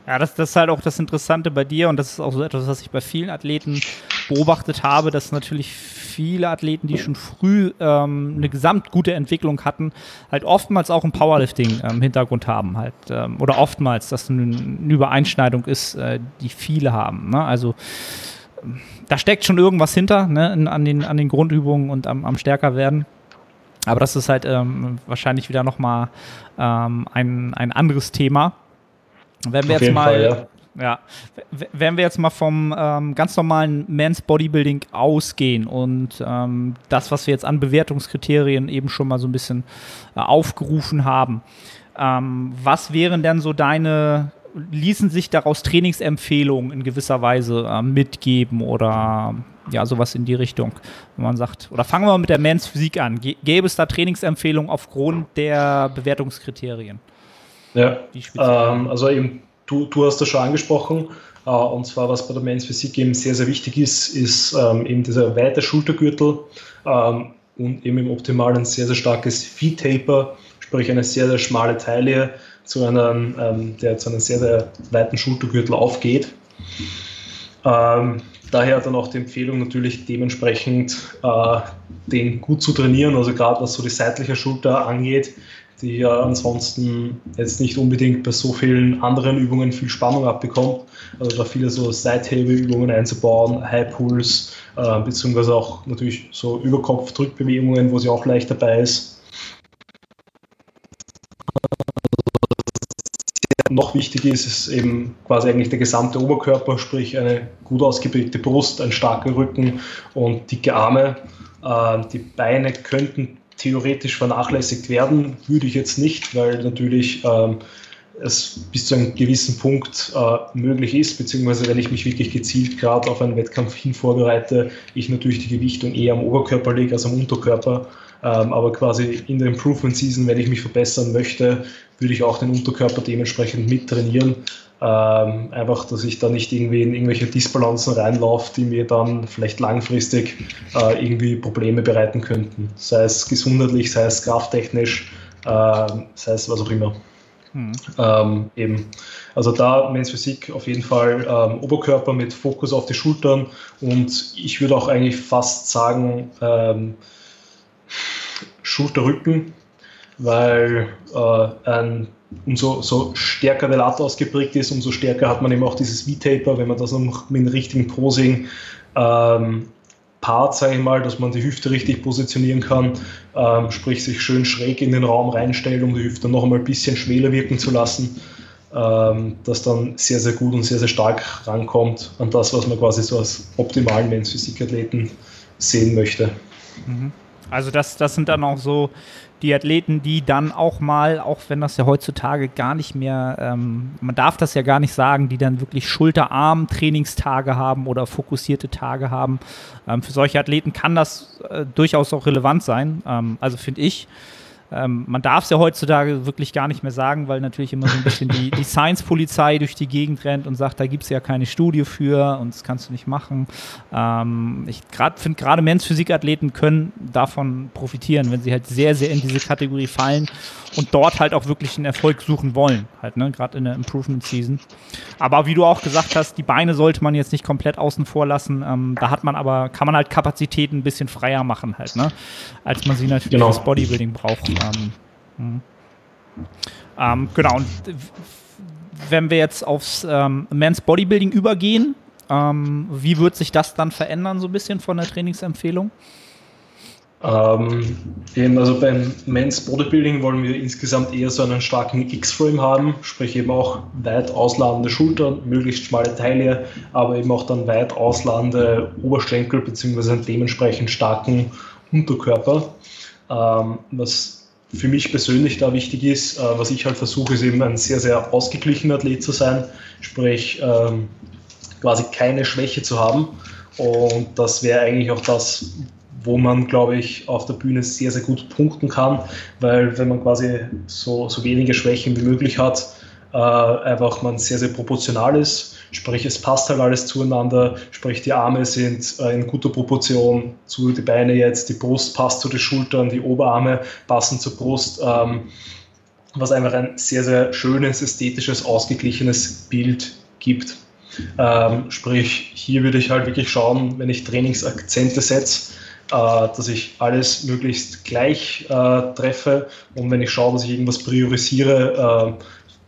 Ja, das, das ist halt auch das Interessante bei dir und das ist auch so etwas, was ich bei vielen Athleten beobachtet habe, dass natürlich viele Athleten, die schon früh ähm, eine gesamt gute Entwicklung hatten, halt oftmals auch ein Powerlifting-Hintergrund ähm, haben halt ähm, oder oftmals, dass eine, eine Übereinschneidung ist, äh, die viele haben. Ne? Also da steckt schon irgendwas hinter ne? an, den, an den Grundübungen und am, am stärker werden. Aber das ist halt ähm, wahrscheinlich wieder nochmal ähm, ein, ein anderes Thema. Wenn wir Auf jetzt mal, Fall, ja. ja. wenn wir jetzt mal vom ähm, ganz normalen Men's Bodybuilding ausgehen und ähm, das, was wir jetzt an Bewertungskriterien eben schon mal so ein bisschen äh, aufgerufen haben, ähm, was wären denn so deine, ließen sich daraus Trainingsempfehlungen in gewisser Weise äh, mitgeben oder ja, sowas in die Richtung, wenn man sagt, oder fangen wir mal mit der Men's Physik an. Gäbe es da Trainingsempfehlungen aufgrund der Bewertungskriterien? Ja, ähm, also eben, du, du hast das schon angesprochen. Uh, und zwar, was bei der Men's Physik eben sehr, sehr wichtig ist, ist ähm, eben dieser weite Schultergürtel ähm, und eben im Optimalen sehr, sehr starkes V-Taper, sprich eine sehr, sehr schmale Taille, zu einem, ähm, der zu einem sehr, sehr weiten Schultergürtel aufgeht. Ähm, daher dann auch die Empfehlung natürlich dementsprechend äh, den gut zu trainieren, also gerade was so die seitliche Schulter angeht, die ja ansonsten jetzt nicht unbedingt bei so vielen anderen Übungen viel Spannung abbekommt. Also da viele so Seithebelübungen einzubauen, High Pulls, äh, beziehungsweise auch natürlich so Überkopfdrückbewegungen, wo sie auch leicht dabei ist. noch wichtig ist, ist eben quasi eigentlich der gesamte Oberkörper, sprich eine gut ausgeprägte Brust, ein starker Rücken und dicke Arme. Äh, die Beine könnten theoretisch vernachlässigt werden, würde ich jetzt nicht, weil natürlich ähm, es bis zu einem gewissen Punkt äh, möglich ist, beziehungsweise wenn ich mich wirklich gezielt gerade auf einen Wettkampf hin vorbereite, ich natürlich die Gewichtung eher am Oberkörper lege als am Unterkörper. Ähm, aber quasi in der Improvement Season, wenn ich mich verbessern möchte, würde ich auch den Unterkörper dementsprechend mit trainieren. Ähm, einfach, dass ich da nicht irgendwie in irgendwelche Disbalancen reinlaufe, die mir dann vielleicht langfristig äh, irgendwie Probleme bereiten könnten. Sei es gesundheitlich, sei es krafttechnisch, äh, sei es was auch immer. Mhm. Ähm, eben. Also da Men's Physik auf jeden Fall ähm, Oberkörper mit Fokus auf die Schultern und ich würde auch eigentlich fast sagen ähm, Schulterrücken, weil äh, ein umso so stärker der Lat ausgeprägt ist, umso stärker hat man eben auch dieses V-Taper, wenn man das noch mit dem richtigen Posing ähm, Part, sage ich mal, dass man die Hüfte richtig positionieren kann, ähm, sprich sich schön schräg in den Raum reinstellt, um die Hüfte noch einmal ein bisschen schmäler wirken zu lassen, ähm, das dann sehr, sehr gut und sehr, sehr stark rankommt an das, was man quasi so als optimalen Men's Physik-Athleten sehen möchte. Mhm. Also das, das sind dann auch so die Athleten, die dann auch mal, auch wenn das ja heutzutage gar nicht mehr, ähm, man darf das ja gar nicht sagen, die dann wirklich Schulterarm-Trainingstage haben oder fokussierte Tage haben. Ähm, für solche Athleten kann das äh, durchaus auch relevant sein. Ähm, also finde ich. Ähm, man darf es ja heutzutage wirklich gar nicht mehr sagen, weil natürlich immer so ein bisschen die, die Science-Polizei durch die Gegend rennt und sagt, da gibt es ja keine Studie für und das kannst du nicht machen. Ähm, ich finde gerade Men's Physikathleten können davon profitieren, wenn sie halt sehr, sehr in diese Kategorie fallen und dort halt auch wirklich einen Erfolg suchen wollen, halt, ne, gerade in der Improvement Season. Aber wie du auch gesagt hast, die Beine sollte man jetzt nicht komplett außen vor lassen. Ähm, da hat man aber, kann man halt Kapazitäten ein bisschen freier machen, halt, ne, als man sie natürlich genau. fürs Bodybuilding braucht. Ähm, hm. ähm, genau, und wenn wir jetzt aufs ähm, Men's Bodybuilding übergehen, ähm, wie wird sich das dann verändern, so ein bisschen von der Trainingsempfehlung? Ähm, eben, also beim Men's Bodybuilding wollen wir insgesamt eher so einen starken X-Frame haben, sprich eben auch weit ausladende Schultern, möglichst schmale Taille, aber eben auch dann weit ausladende Oberschenkel bzw. einen dementsprechend starken Unterkörper. Ähm, was für mich persönlich da wichtig ist, äh, was ich halt versuche, ist eben ein sehr, sehr ausgeglichener Athlet zu sein, sprich ähm, quasi keine Schwäche zu haben. Und das wäre eigentlich auch das, wo man, glaube ich, auf der Bühne sehr, sehr gut punkten kann, weil wenn man quasi so, so wenige Schwächen wie möglich hat, äh, einfach man sehr, sehr proportional ist, sprich es passt halt alles zueinander, sprich die Arme sind äh, in guter Proportion zu die Beine jetzt, die Brust passt zu den Schultern, die Oberarme passen zur Brust, ähm, was einfach ein sehr, sehr schönes, ästhetisches, ausgeglichenes Bild gibt. Ähm, sprich, hier würde ich halt wirklich schauen, wenn ich Trainingsakzente setze, äh, dass ich alles möglichst gleich äh, treffe. Und wenn ich schaue, dass ich irgendwas priorisiere, äh,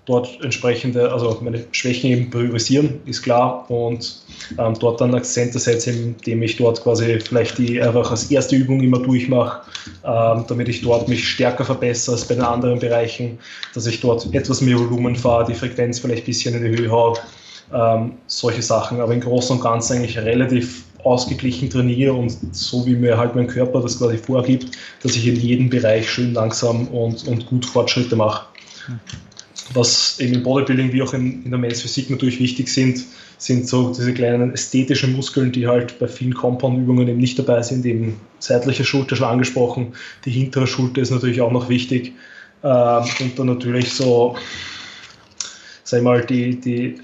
dort entsprechende, also meine Schwächen eben priorisieren, ist klar, und ähm, dort dann Akzente setze, indem ich dort quasi vielleicht die einfach als erste Übung immer durchmache, ähm, damit ich dort mich stärker verbessere als bei den anderen Bereichen, dass ich dort etwas mehr Volumen fahre, die Frequenz vielleicht ein bisschen in die Höhe haue, ähm, solche Sachen, aber im Großen und Ganzen eigentlich relativ ausgeglichen trainiere und so wie mir halt mein Körper das quasi vorgibt, dass ich in jedem Bereich schön langsam und, und gut Fortschritte mache. Was eben im Bodybuilding wie auch in, in der Men's Physik natürlich wichtig sind, sind so diese kleinen ästhetischen Muskeln, die halt bei vielen Compound-Übungen eben nicht dabei sind, eben seitliche Schulter schon angesprochen, die hintere Schulter ist natürlich auch noch wichtig ähm, und dann natürlich so, sag ich mal, die, die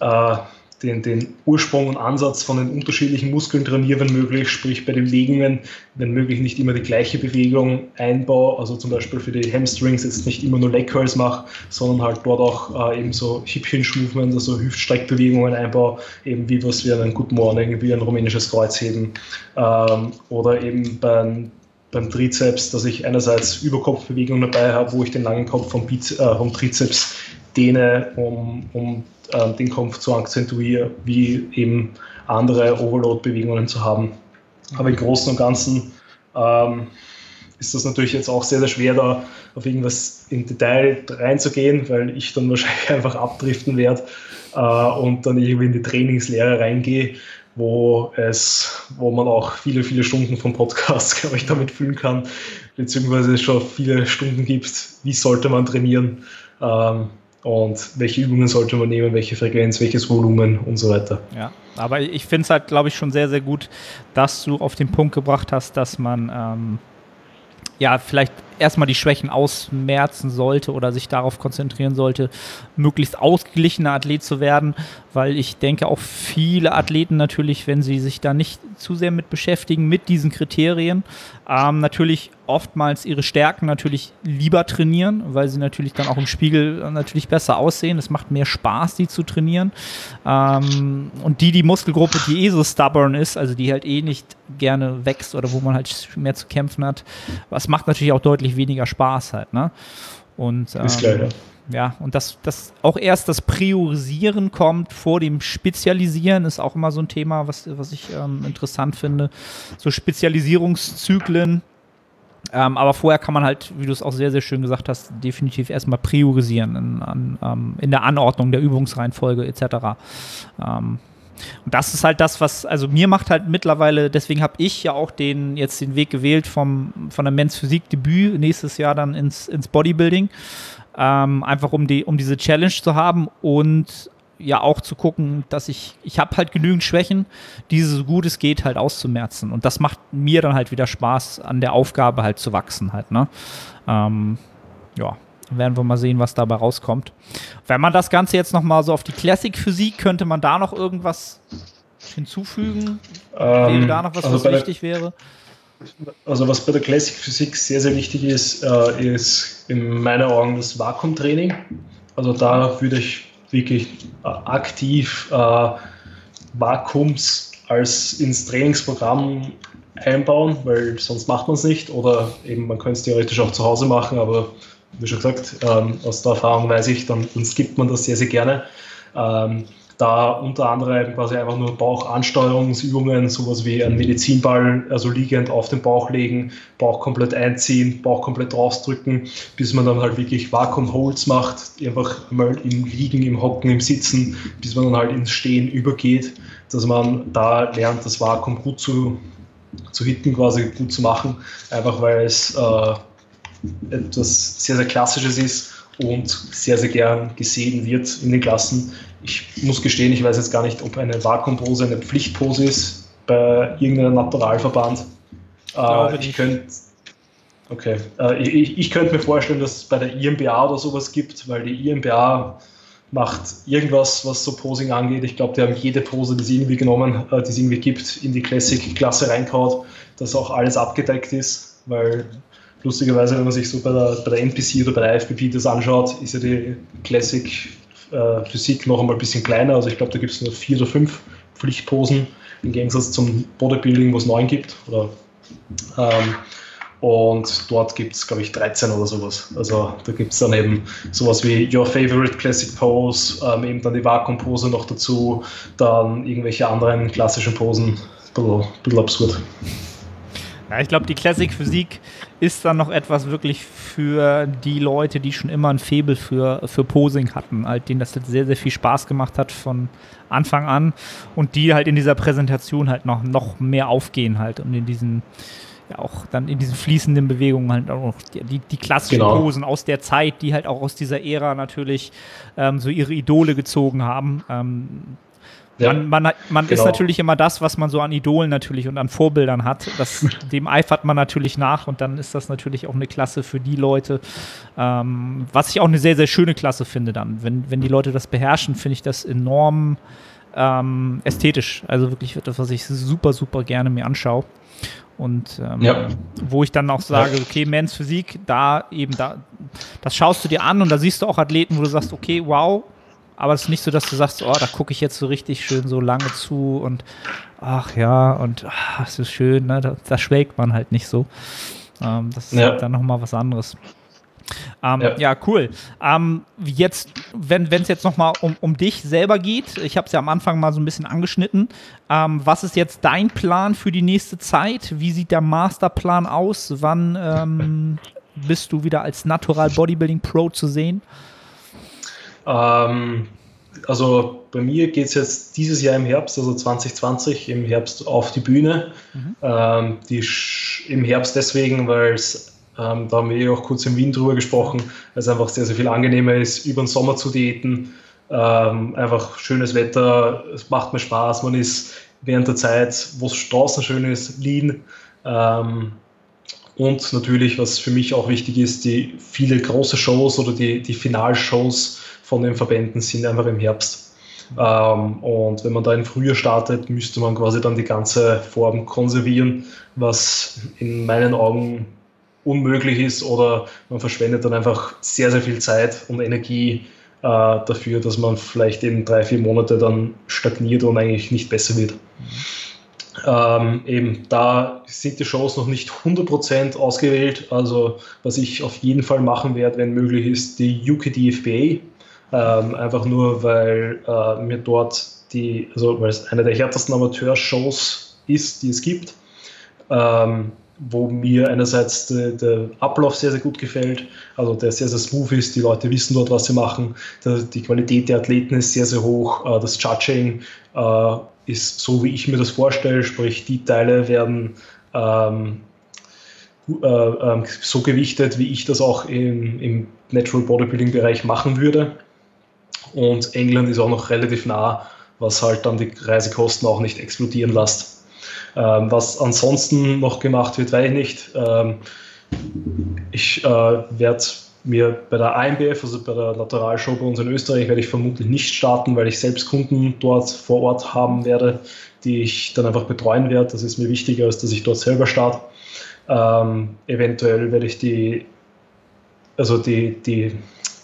äh, den, den Ursprung und Ansatz von den unterschiedlichen Muskeln trainiere, wenn möglich, sprich bei den Bewegungen, wenn möglich nicht immer die gleiche Bewegung einbaue, also zum Beispiel für die Hamstrings jetzt nicht immer nur Leg Curls mache, sondern halt dort auch äh, eben so Hip Hinge Movement, also Hüftstreckbewegungen einbaue, eben wie was wie ein Good Morning, wie ein rumänisches Kreuzheben ähm, oder eben beim beim Trizeps, dass ich einerseits Überkopfbewegungen dabei habe, wo ich den langen Kopf vom, Biz äh, vom Trizeps dehne, um, um äh, den Kopf zu akzentuieren, wie eben andere Overload-Bewegungen zu haben. Aber im Großen und Ganzen ähm, ist das natürlich jetzt auch sehr, sehr schwer, da auf irgendwas im Detail reinzugehen, weil ich dann wahrscheinlich einfach abdriften werde äh, und dann irgendwie in die Trainingslehre reingehe, wo es, wo man auch viele, viele Stunden vom Podcast, glaube ich, damit füllen kann, beziehungsweise es schon viele Stunden gibt, wie sollte man trainieren. Ähm, und welche Übungen sollte man nehmen, welche Frequenz, welches Volumen und so weiter. Ja, aber ich finde es halt, glaube ich, schon sehr, sehr gut, dass du auf den Punkt gebracht hast, dass man ähm, ja vielleicht erstmal die Schwächen ausmerzen sollte oder sich darauf konzentrieren sollte, möglichst ausgeglichener Athlet zu werden, weil ich denke auch viele Athleten natürlich, wenn sie sich da nicht zu sehr mit beschäftigen, mit diesen Kriterien, ähm, natürlich oftmals ihre Stärken natürlich lieber trainieren, weil sie natürlich dann auch im Spiegel natürlich besser aussehen. Es macht mehr Spaß, die zu trainieren. Ähm, und die, die Muskelgruppe, die eh so stubborn ist, also die halt eh nicht gerne wächst oder wo man halt mehr zu kämpfen hat, was macht natürlich auch deutlich deutlich weniger Spaß halt, ne? Und, ähm, ist leider. Ja, und dass das auch erst das Priorisieren kommt vor dem Spezialisieren, ist auch immer so ein Thema, was, was ich ähm, interessant finde. So Spezialisierungszyklen. Ähm, aber vorher kann man halt, wie du es auch sehr, sehr schön gesagt hast, definitiv erstmal priorisieren in, an, ähm, in der Anordnung der Übungsreihenfolge etc. Ähm, und das ist halt das, was, also mir macht halt mittlerweile, deswegen habe ich ja auch den, jetzt den Weg gewählt vom, von der Men's Physik Debüt nächstes Jahr dann ins, ins Bodybuilding. Ähm, einfach um, die, um diese Challenge zu haben und ja auch zu gucken, dass ich, ich habe halt genügend Schwächen, diese so gut es geht halt auszumerzen. Und das macht mir dann halt wieder Spaß, an der Aufgabe halt zu wachsen halt, ne? Ähm, ja, werden wir mal sehen, was dabei rauskommt. Wenn man das Ganze jetzt nochmal so auf die Classic-Physik, könnte man da noch irgendwas hinzufügen? Ähm, wäre da noch was, also was wichtig der, wäre? Also was bei der Classic-Physik sehr, sehr wichtig ist, äh, ist in meinen Augen das Vakuumtraining. Also da würde ich wirklich äh, aktiv äh, Vakuums als ins Trainingsprogramm einbauen, weil sonst macht man es nicht. Oder eben man könnte es theoretisch auch zu Hause machen, aber wie schon gesagt, ähm, aus der Erfahrung weiß ich, dann, dann skippt man das sehr, sehr gerne. Ähm, da unter anderem quasi einfach nur Bauchansteuerungsübungen, sowas wie ein Medizinball, also liegend auf den Bauch legen, Bauch komplett einziehen, Bauch komplett rausdrücken, bis man dann halt wirklich Vakuum-Holds macht, einfach mal im Liegen, im Hocken, im Sitzen, bis man dann halt ins Stehen übergeht, dass man da lernt, das Vakuum gut zu, zu hitten, quasi gut zu machen, einfach weil es äh, etwas sehr, sehr Klassisches ist und sehr, sehr gern gesehen wird in den Klassen. Ich muss gestehen, ich weiß jetzt gar nicht, ob eine Vakuumpose eine Pflichtpose ist bei irgendeinem Naturalverband. Äh, ich könnte okay. Äh, ich, ich könnte mir vorstellen, dass es bei der IMBA oder sowas gibt, weil die IMBA macht irgendwas, was so Posing angeht. Ich glaube, die haben jede Pose, die sie irgendwie genommen, äh, die es irgendwie gibt, in die Classic-Klasse reinkaut, dass auch alles abgedeckt ist, weil lustigerweise, wenn man sich so bei der, bei der NPC oder bei der IFBB das anschaut, ist ja die Classic äh, Physik noch einmal ein bisschen kleiner. Also ich glaube, da gibt es nur vier oder fünf Pflichtposen im Gegensatz zum Bodybuilding, wo es neun gibt. Oder, ähm, und dort gibt es, glaube ich, 13 oder sowas. Also da gibt es dann eben sowas wie Your Favorite Classic Pose, ähm, eben dann die Vakuum-Pose noch dazu, dann irgendwelche anderen klassischen Posen. Ein bisschen, bisschen absurd. Ja, ich glaube, die Classic Physik ist dann noch etwas wirklich für die Leute, die schon immer ein Faible für, für Posing hatten, halt, denen das sehr, sehr viel Spaß gemacht hat von Anfang an und die halt in dieser Präsentation halt noch, noch mehr aufgehen halt und in diesen ja auch dann in diesen fließenden Bewegungen halt auch noch die, die klassischen genau. Posen aus der Zeit, die halt auch aus dieser Ära natürlich ähm, so ihre Idole gezogen haben. Ähm, ja, man, man, man genau. ist natürlich immer das, was man so an Idolen natürlich und an Vorbildern hat. Das, dem eifert man natürlich nach und dann ist das natürlich auch eine Klasse für die Leute, ähm, was ich auch eine sehr, sehr schöne Klasse finde dann. Wenn, wenn die Leute das beherrschen, finde ich das enorm ähm, ästhetisch. Also wirklich etwas, was ich super, super gerne mir anschaue. Und ähm, ja. wo ich dann auch sage, okay, Mans Physik, da eben, da, das schaust du dir an und da siehst du auch Athleten, wo du sagst, okay, wow, aber es ist nicht so, dass du sagst, oh, da gucke ich jetzt so richtig schön so lange zu und ach ja, und ach, es ist schön, ne? da, da schwelgt man halt nicht so. Ähm, das ist ja. halt dann nochmal was anderes. Ähm, ja. ja. cool. Ähm, jetzt, wenn es jetzt nochmal um, um dich selber geht, ich habe es ja am Anfang mal so ein bisschen angeschnitten. Ähm, was ist jetzt dein Plan für die nächste Zeit? Wie sieht der Masterplan aus? Wann ähm, bist du wieder als Natural Bodybuilding Pro zu sehen? Ähm, also bei mir geht es jetzt dieses Jahr im Herbst, also 2020 im Herbst auf die Bühne. Mhm. Ähm, die Im Herbst deswegen, weil es, ähm, da haben wir eh auch kurz in Wien drüber gesprochen, weil es einfach sehr, sehr viel angenehmer ist, über den Sommer zu diäten. Ähm, einfach schönes Wetter, es macht mir Spaß, man ist während der Zeit, wo es draußen schön ist, lean. Ähm, und natürlich, was für mich auch wichtig ist, die viele große Shows oder die, die Finalshows von den Verbänden sind einfach im Herbst. Ähm, und wenn man da im Frühjahr startet, müsste man quasi dann die ganze Form konservieren, was in meinen Augen unmöglich ist oder man verschwendet dann einfach sehr, sehr viel Zeit und Energie äh, dafür, dass man vielleicht in drei, vier Monate dann stagniert und eigentlich nicht besser wird. Ähm, eben da sind die Shows noch nicht 100% ausgewählt. Also was ich auf jeden Fall machen werde, wenn möglich ist, die UKDFBA, ähm, einfach nur, weil äh, mir dort die, also weil es eine der härtesten Amateurshows ist, die es gibt. Ähm, wo mir einerseits der, Ablauf sehr, sehr gut gefällt, also der sehr, sehr smooth ist, die Leute wissen dort, was sie machen, der, die Qualität der Athleten ist sehr, sehr hoch, äh, das Judging äh, ist so, wie ich mir das vorstelle, sprich die Teile werden ähm, äh, ähm, so gewichtet, wie ich das auch im, im Natural Bodybuilding Bereich machen würde und England ist auch noch relativ nah, was halt dann die Reisekosten auch nicht explodieren lässt. Ähm, was ansonsten noch gemacht wird, weiß ich nicht. Ähm, ich äh, werde mir bei der AMBF, also bei der Lateralshow bei uns in Österreich, werde ich vermutlich nicht starten, weil ich selbst Kunden dort vor Ort haben werde, die ich dann einfach betreuen werde. Das ist mir wichtiger, als dass ich dort selber starte. Ähm, eventuell werde ich die, also die, die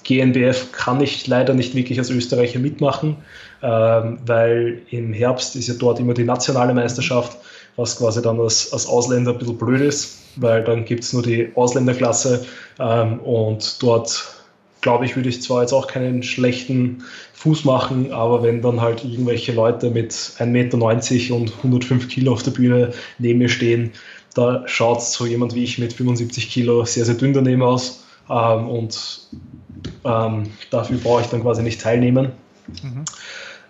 GNBF kann ich leider nicht wirklich als Österreicher mitmachen, ähm, weil im Herbst ist ja dort immer die nationale Meisterschaft, was quasi dann als, als Ausländer ein bisschen blöd ist, weil dann gibt es nur die Ausländerklasse ähm, und dort glaube ich, würde ich zwar jetzt auch keinen schlechten Fuß machen, aber wenn dann halt irgendwelche Leute mit 1,90 Meter und 105 Kilo auf der Bühne neben mir stehen, da schaut so jemand wie ich mit 75 Kilo sehr, sehr dünn daneben aus. Ähm, und ähm, dafür brauche ich dann quasi nicht teilnehmen. Mhm.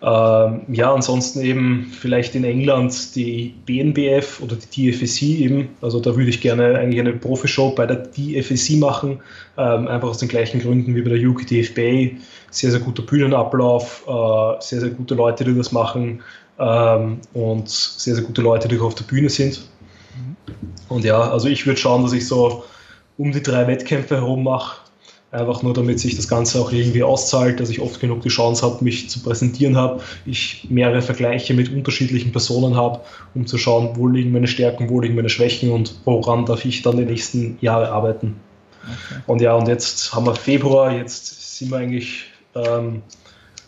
Ähm, ja, ansonsten eben vielleicht in England die BNBF oder die DFSC eben. Also da würde ich gerne eigentlich eine Profishow bei der DFSC machen, ähm, einfach aus den gleichen Gründen wie bei der UKDFBA. Sehr, sehr guter Bühnenablauf, äh, sehr, sehr gute Leute, die das machen ähm, und sehr, sehr gute Leute, die auf der Bühne sind. Mhm. Und ja, also ich würde schauen, dass ich so um die drei Wettkämpfe herum mache Einfach nur, damit sich das Ganze auch irgendwie auszahlt, dass ich oft genug die Chance habe, mich zu präsentieren habe, ich mehrere Vergleiche mit unterschiedlichen Personen habe, um zu schauen, wo liegen meine Stärken, wo liegen meine Schwächen und woran darf ich dann die nächsten Jahre arbeiten. Okay. Und ja, und jetzt haben wir Februar, jetzt sind wir eigentlich, ähm,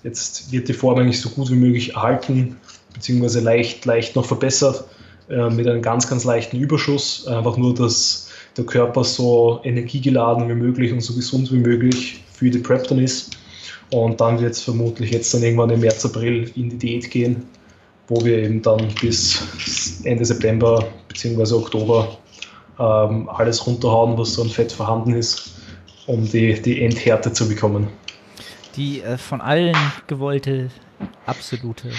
jetzt wird die Form eigentlich so gut wie möglich erhalten, beziehungsweise leicht, leicht noch verbessert, äh, mit einem ganz, ganz leichten Überschuss. Einfach nur, dass der Körper so energiegeladen wie möglich und so gesund wie möglich für die Prep dann ist. Und dann wird es vermutlich jetzt dann irgendwann im März, April in die Diät gehen, wo wir eben dann bis Ende September bzw. Oktober ähm, alles runterhauen, was so an Fett vorhanden ist, um die, die Endhärte zu bekommen. Die äh, von allen gewollte absolute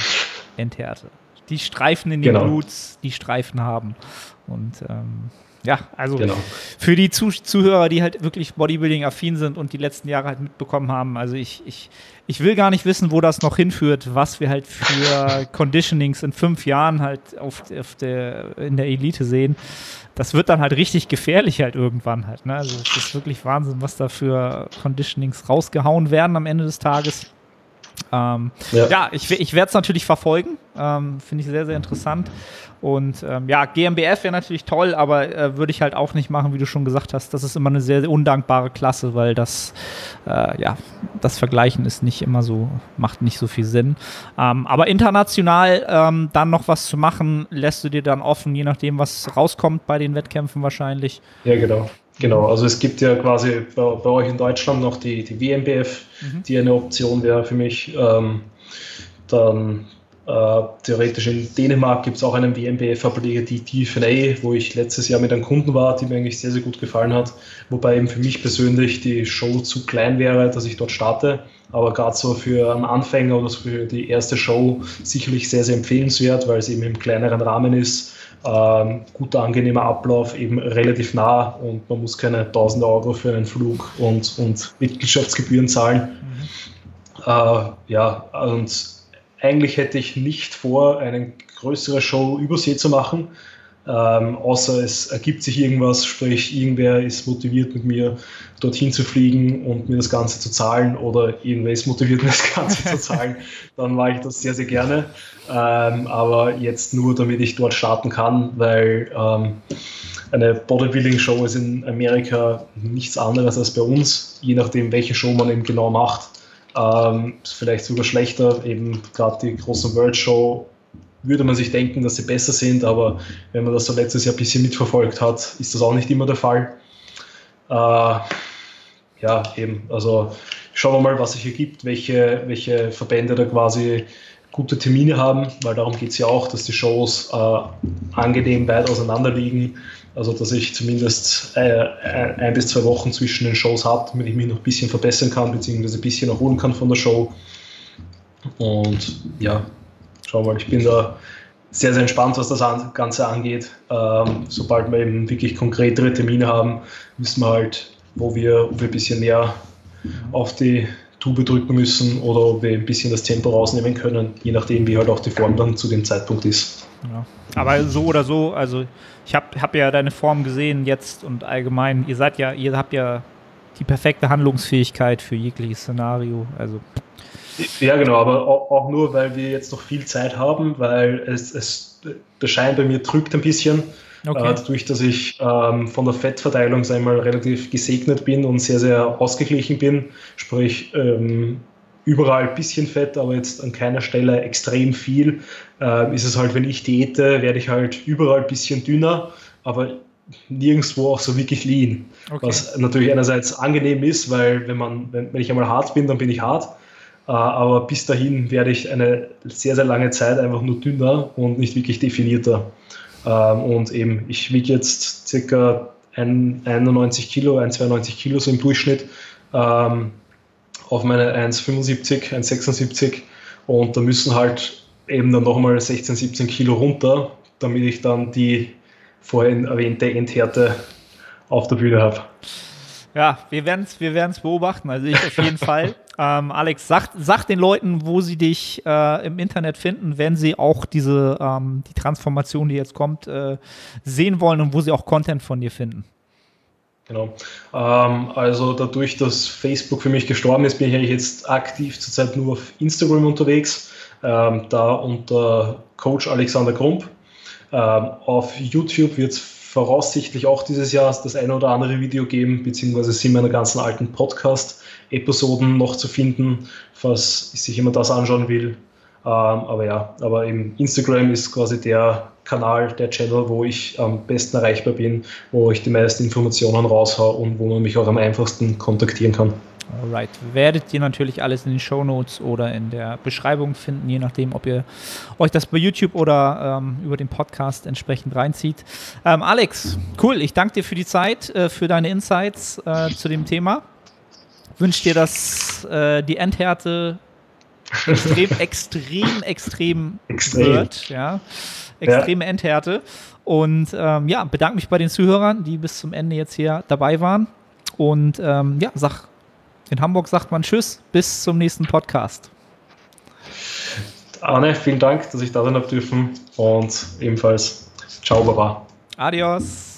Endhärte. Die Streifen in den genau. Bluts, die Streifen haben. Und ähm, ja, also genau. für die Zuh Zuhörer, die halt wirklich Bodybuilding-affin sind und die letzten Jahre halt mitbekommen haben, also ich, ich, ich will gar nicht wissen, wo das noch hinführt, was wir halt für Conditionings in fünf Jahren halt auf, auf der, in der Elite sehen. Das wird dann halt richtig gefährlich halt irgendwann halt. Ne? Also es ist wirklich Wahnsinn, was da für Conditionings rausgehauen werden am Ende des Tages. Ähm, ja. ja. ich, ich werde es natürlich verfolgen. Ähm, Finde ich sehr, sehr interessant. Und ähm, ja, GmbF wäre natürlich toll, aber äh, würde ich halt auch nicht machen, wie du schon gesagt hast. Das ist immer eine sehr, sehr undankbare Klasse, weil das, äh, ja, das Vergleichen ist nicht immer so, macht nicht so viel Sinn. Ähm, aber international ähm, dann noch was zu machen, lässt du dir dann offen, je nachdem, was rauskommt bei den Wettkämpfen wahrscheinlich. Ja, genau. Genau, also es gibt ja quasi bei, bei euch in Deutschland noch die, die WMBF, mhm. die eine Option wäre für mich. Ähm, dann äh, theoretisch in Dänemark gibt es auch einen WMBF-Ableger, die DFNA, wo ich letztes Jahr mit einem Kunden war, die mir eigentlich sehr, sehr gut gefallen hat. Wobei eben für mich persönlich die Show zu klein wäre, dass ich dort starte. Aber gerade so für einen Anfänger oder für die erste Show sicherlich sehr, sehr empfehlenswert, weil es eben im kleineren Rahmen ist. Ähm, guter, angenehmer Ablauf, eben relativ nah und man muss keine 1000 Euro für einen Flug und, und Mitgliedschaftsgebühren zahlen. Mhm. Äh, ja, und eigentlich hätte ich nicht vor, eine größere Show übersee zu machen, ähm, außer es ergibt sich irgendwas, sprich irgendwer ist motiviert mit mir dorthin zu fliegen und mir das Ganze zu zahlen oder irgendwer ist motiviert mir das Ganze zu zahlen, dann mache ich das sehr, sehr gerne. Ähm, aber jetzt nur, damit ich dort starten kann, weil ähm, eine Bodybuilding-Show ist in Amerika nichts anderes als bei uns, je nachdem, welche Show man eben genau macht. Ähm, vielleicht sogar schlechter, eben gerade die großen World Show würde man sich denken, dass sie besser sind, aber wenn man das so letztes Jahr ein bisschen mitverfolgt hat, ist das auch nicht immer der Fall. Äh, ja, eben, also schauen wir mal, was sich hier gibt, welche, welche Verbände da quasi gute Termine haben, weil darum geht es ja auch, dass die Shows äh, angenehm weit auseinander liegen also, dass ich zumindest äh, ein bis zwei Wochen zwischen den Shows habe, damit ich mich noch ein bisschen verbessern kann, beziehungsweise ein bisschen erholen kann von der Show. Und ja, schau mal, ich bin da sehr, sehr entspannt, was das Ganze angeht. Ähm, sobald wir eben wirklich konkretere Termine haben, wissen wir halt, wo wir, ob wir ein bisschen mehr auf die Tube drücken müssen oder ob wir ein bisschen das Tempo rausnehmen können, je nachdem, wie halt auch die Form dann zu dem Zeitpunkt ist. Ja. Aber so oder so, also ich habe hab ja deine Form gesehen jetzt und allgemein, ihr seid ja, ihr habt ja die perfekte Handlungsfähigkeit für jegliches Szenario. Also. Ja, genau, aber auch nur, weil wir jetzt noch viel Zeit haben, weil es, es der Schein bei mir drückt ein bisschen. Okay. Äh, dadurch, dass ich ähm, von der Fettverteilung einmal relativ gesegnet bin und sehr, sehr ausgeglichen bin, sprich ähm, überall ein bisschen Fett, aber jetzt an keiner Stelle extrem viel, äh, ist es halt, wenn ich diete, werde ich halt überall ein bisschen dünner, aber nirgendwo auch so wirklich lean. Okay. Was natürlich einerseits angenehm ist, weil wenn, man, wenn, wenn ich einmal hart bin, dann bin ich hart. Äh, aber bis dahin werde ich eine sehr, sehr lange Zeit einfach nur dünner und nicht wirklich definierter. Ähm, und eben, ich wiege jetzt circa 91 Kilo, 1,92 Kilo so im Durchschnitt ähm, auf meine 1,75, 1,76 und da müssen halt eben dann nochmal 16, 17 Kilo runter, damit ich dann die vorhin erwähnte Endhärte auf der Bühne habe. Ja, wir werden es wir beobachten, also ich auf jeden Fall. Ähm, Alex, sag, sag den Leuten, wo sie dich äh, im Internet finden, wenn sie auch diese ähm, die Transformation, die jetzt kommt, äh, sehen wollen und wo sie auch Content von dir finden. Genau. Ähm, also dadurch, dass Facebook für mich gestorben ist, bin ich eigentlich jetzt aktiv zurzeit nur auf Instagram unterwegs, ähm, da unter Coach Alexander Grump. Ähm, auf YouTube wird es voraussichtlich auch dieses Jahr das eine oder andere Video geben, beziehungsweise sind meine ganzen alten Podcast-Episoden noch zu finden, falls sich jemand das anschauen will. Ähm, aber ja, aber im Instagram ist quasi der Kanal, der Channel, wo ich am besten erreichbar bin, wo ich die meisten Informationen raushaue und wo man mich auch am einfachsten kontaktieren kann. Alright. Werdet ihr natürlich alles in den Show Notes oder in der Beschreibung finden, je nachdem, ob ihr euch das bei YouTube oder ähm, über den Podcast entsprechend reinzieht. Ähm, Alex, cool. Ich danke dir für die Zeit, äh, für deine Insights äh, zu dem Thema. Wünsche dir, dass äh, die Endhärte extrem, extrem, extrem, extrem wird. Ja. Extreme ja. Endhärte. Und ähm, ja, bedanke mich bei den Zuhörern, die bis zum Ende jetzt hier dabei waren. Und ähm, ja, sag in Hamburg sagt man Tschüss, bis zum nächsten Podcast. Arne, vielen Dank, dass ich da sein habe dürfen und ebenfalls Ciao, Baba. Adios.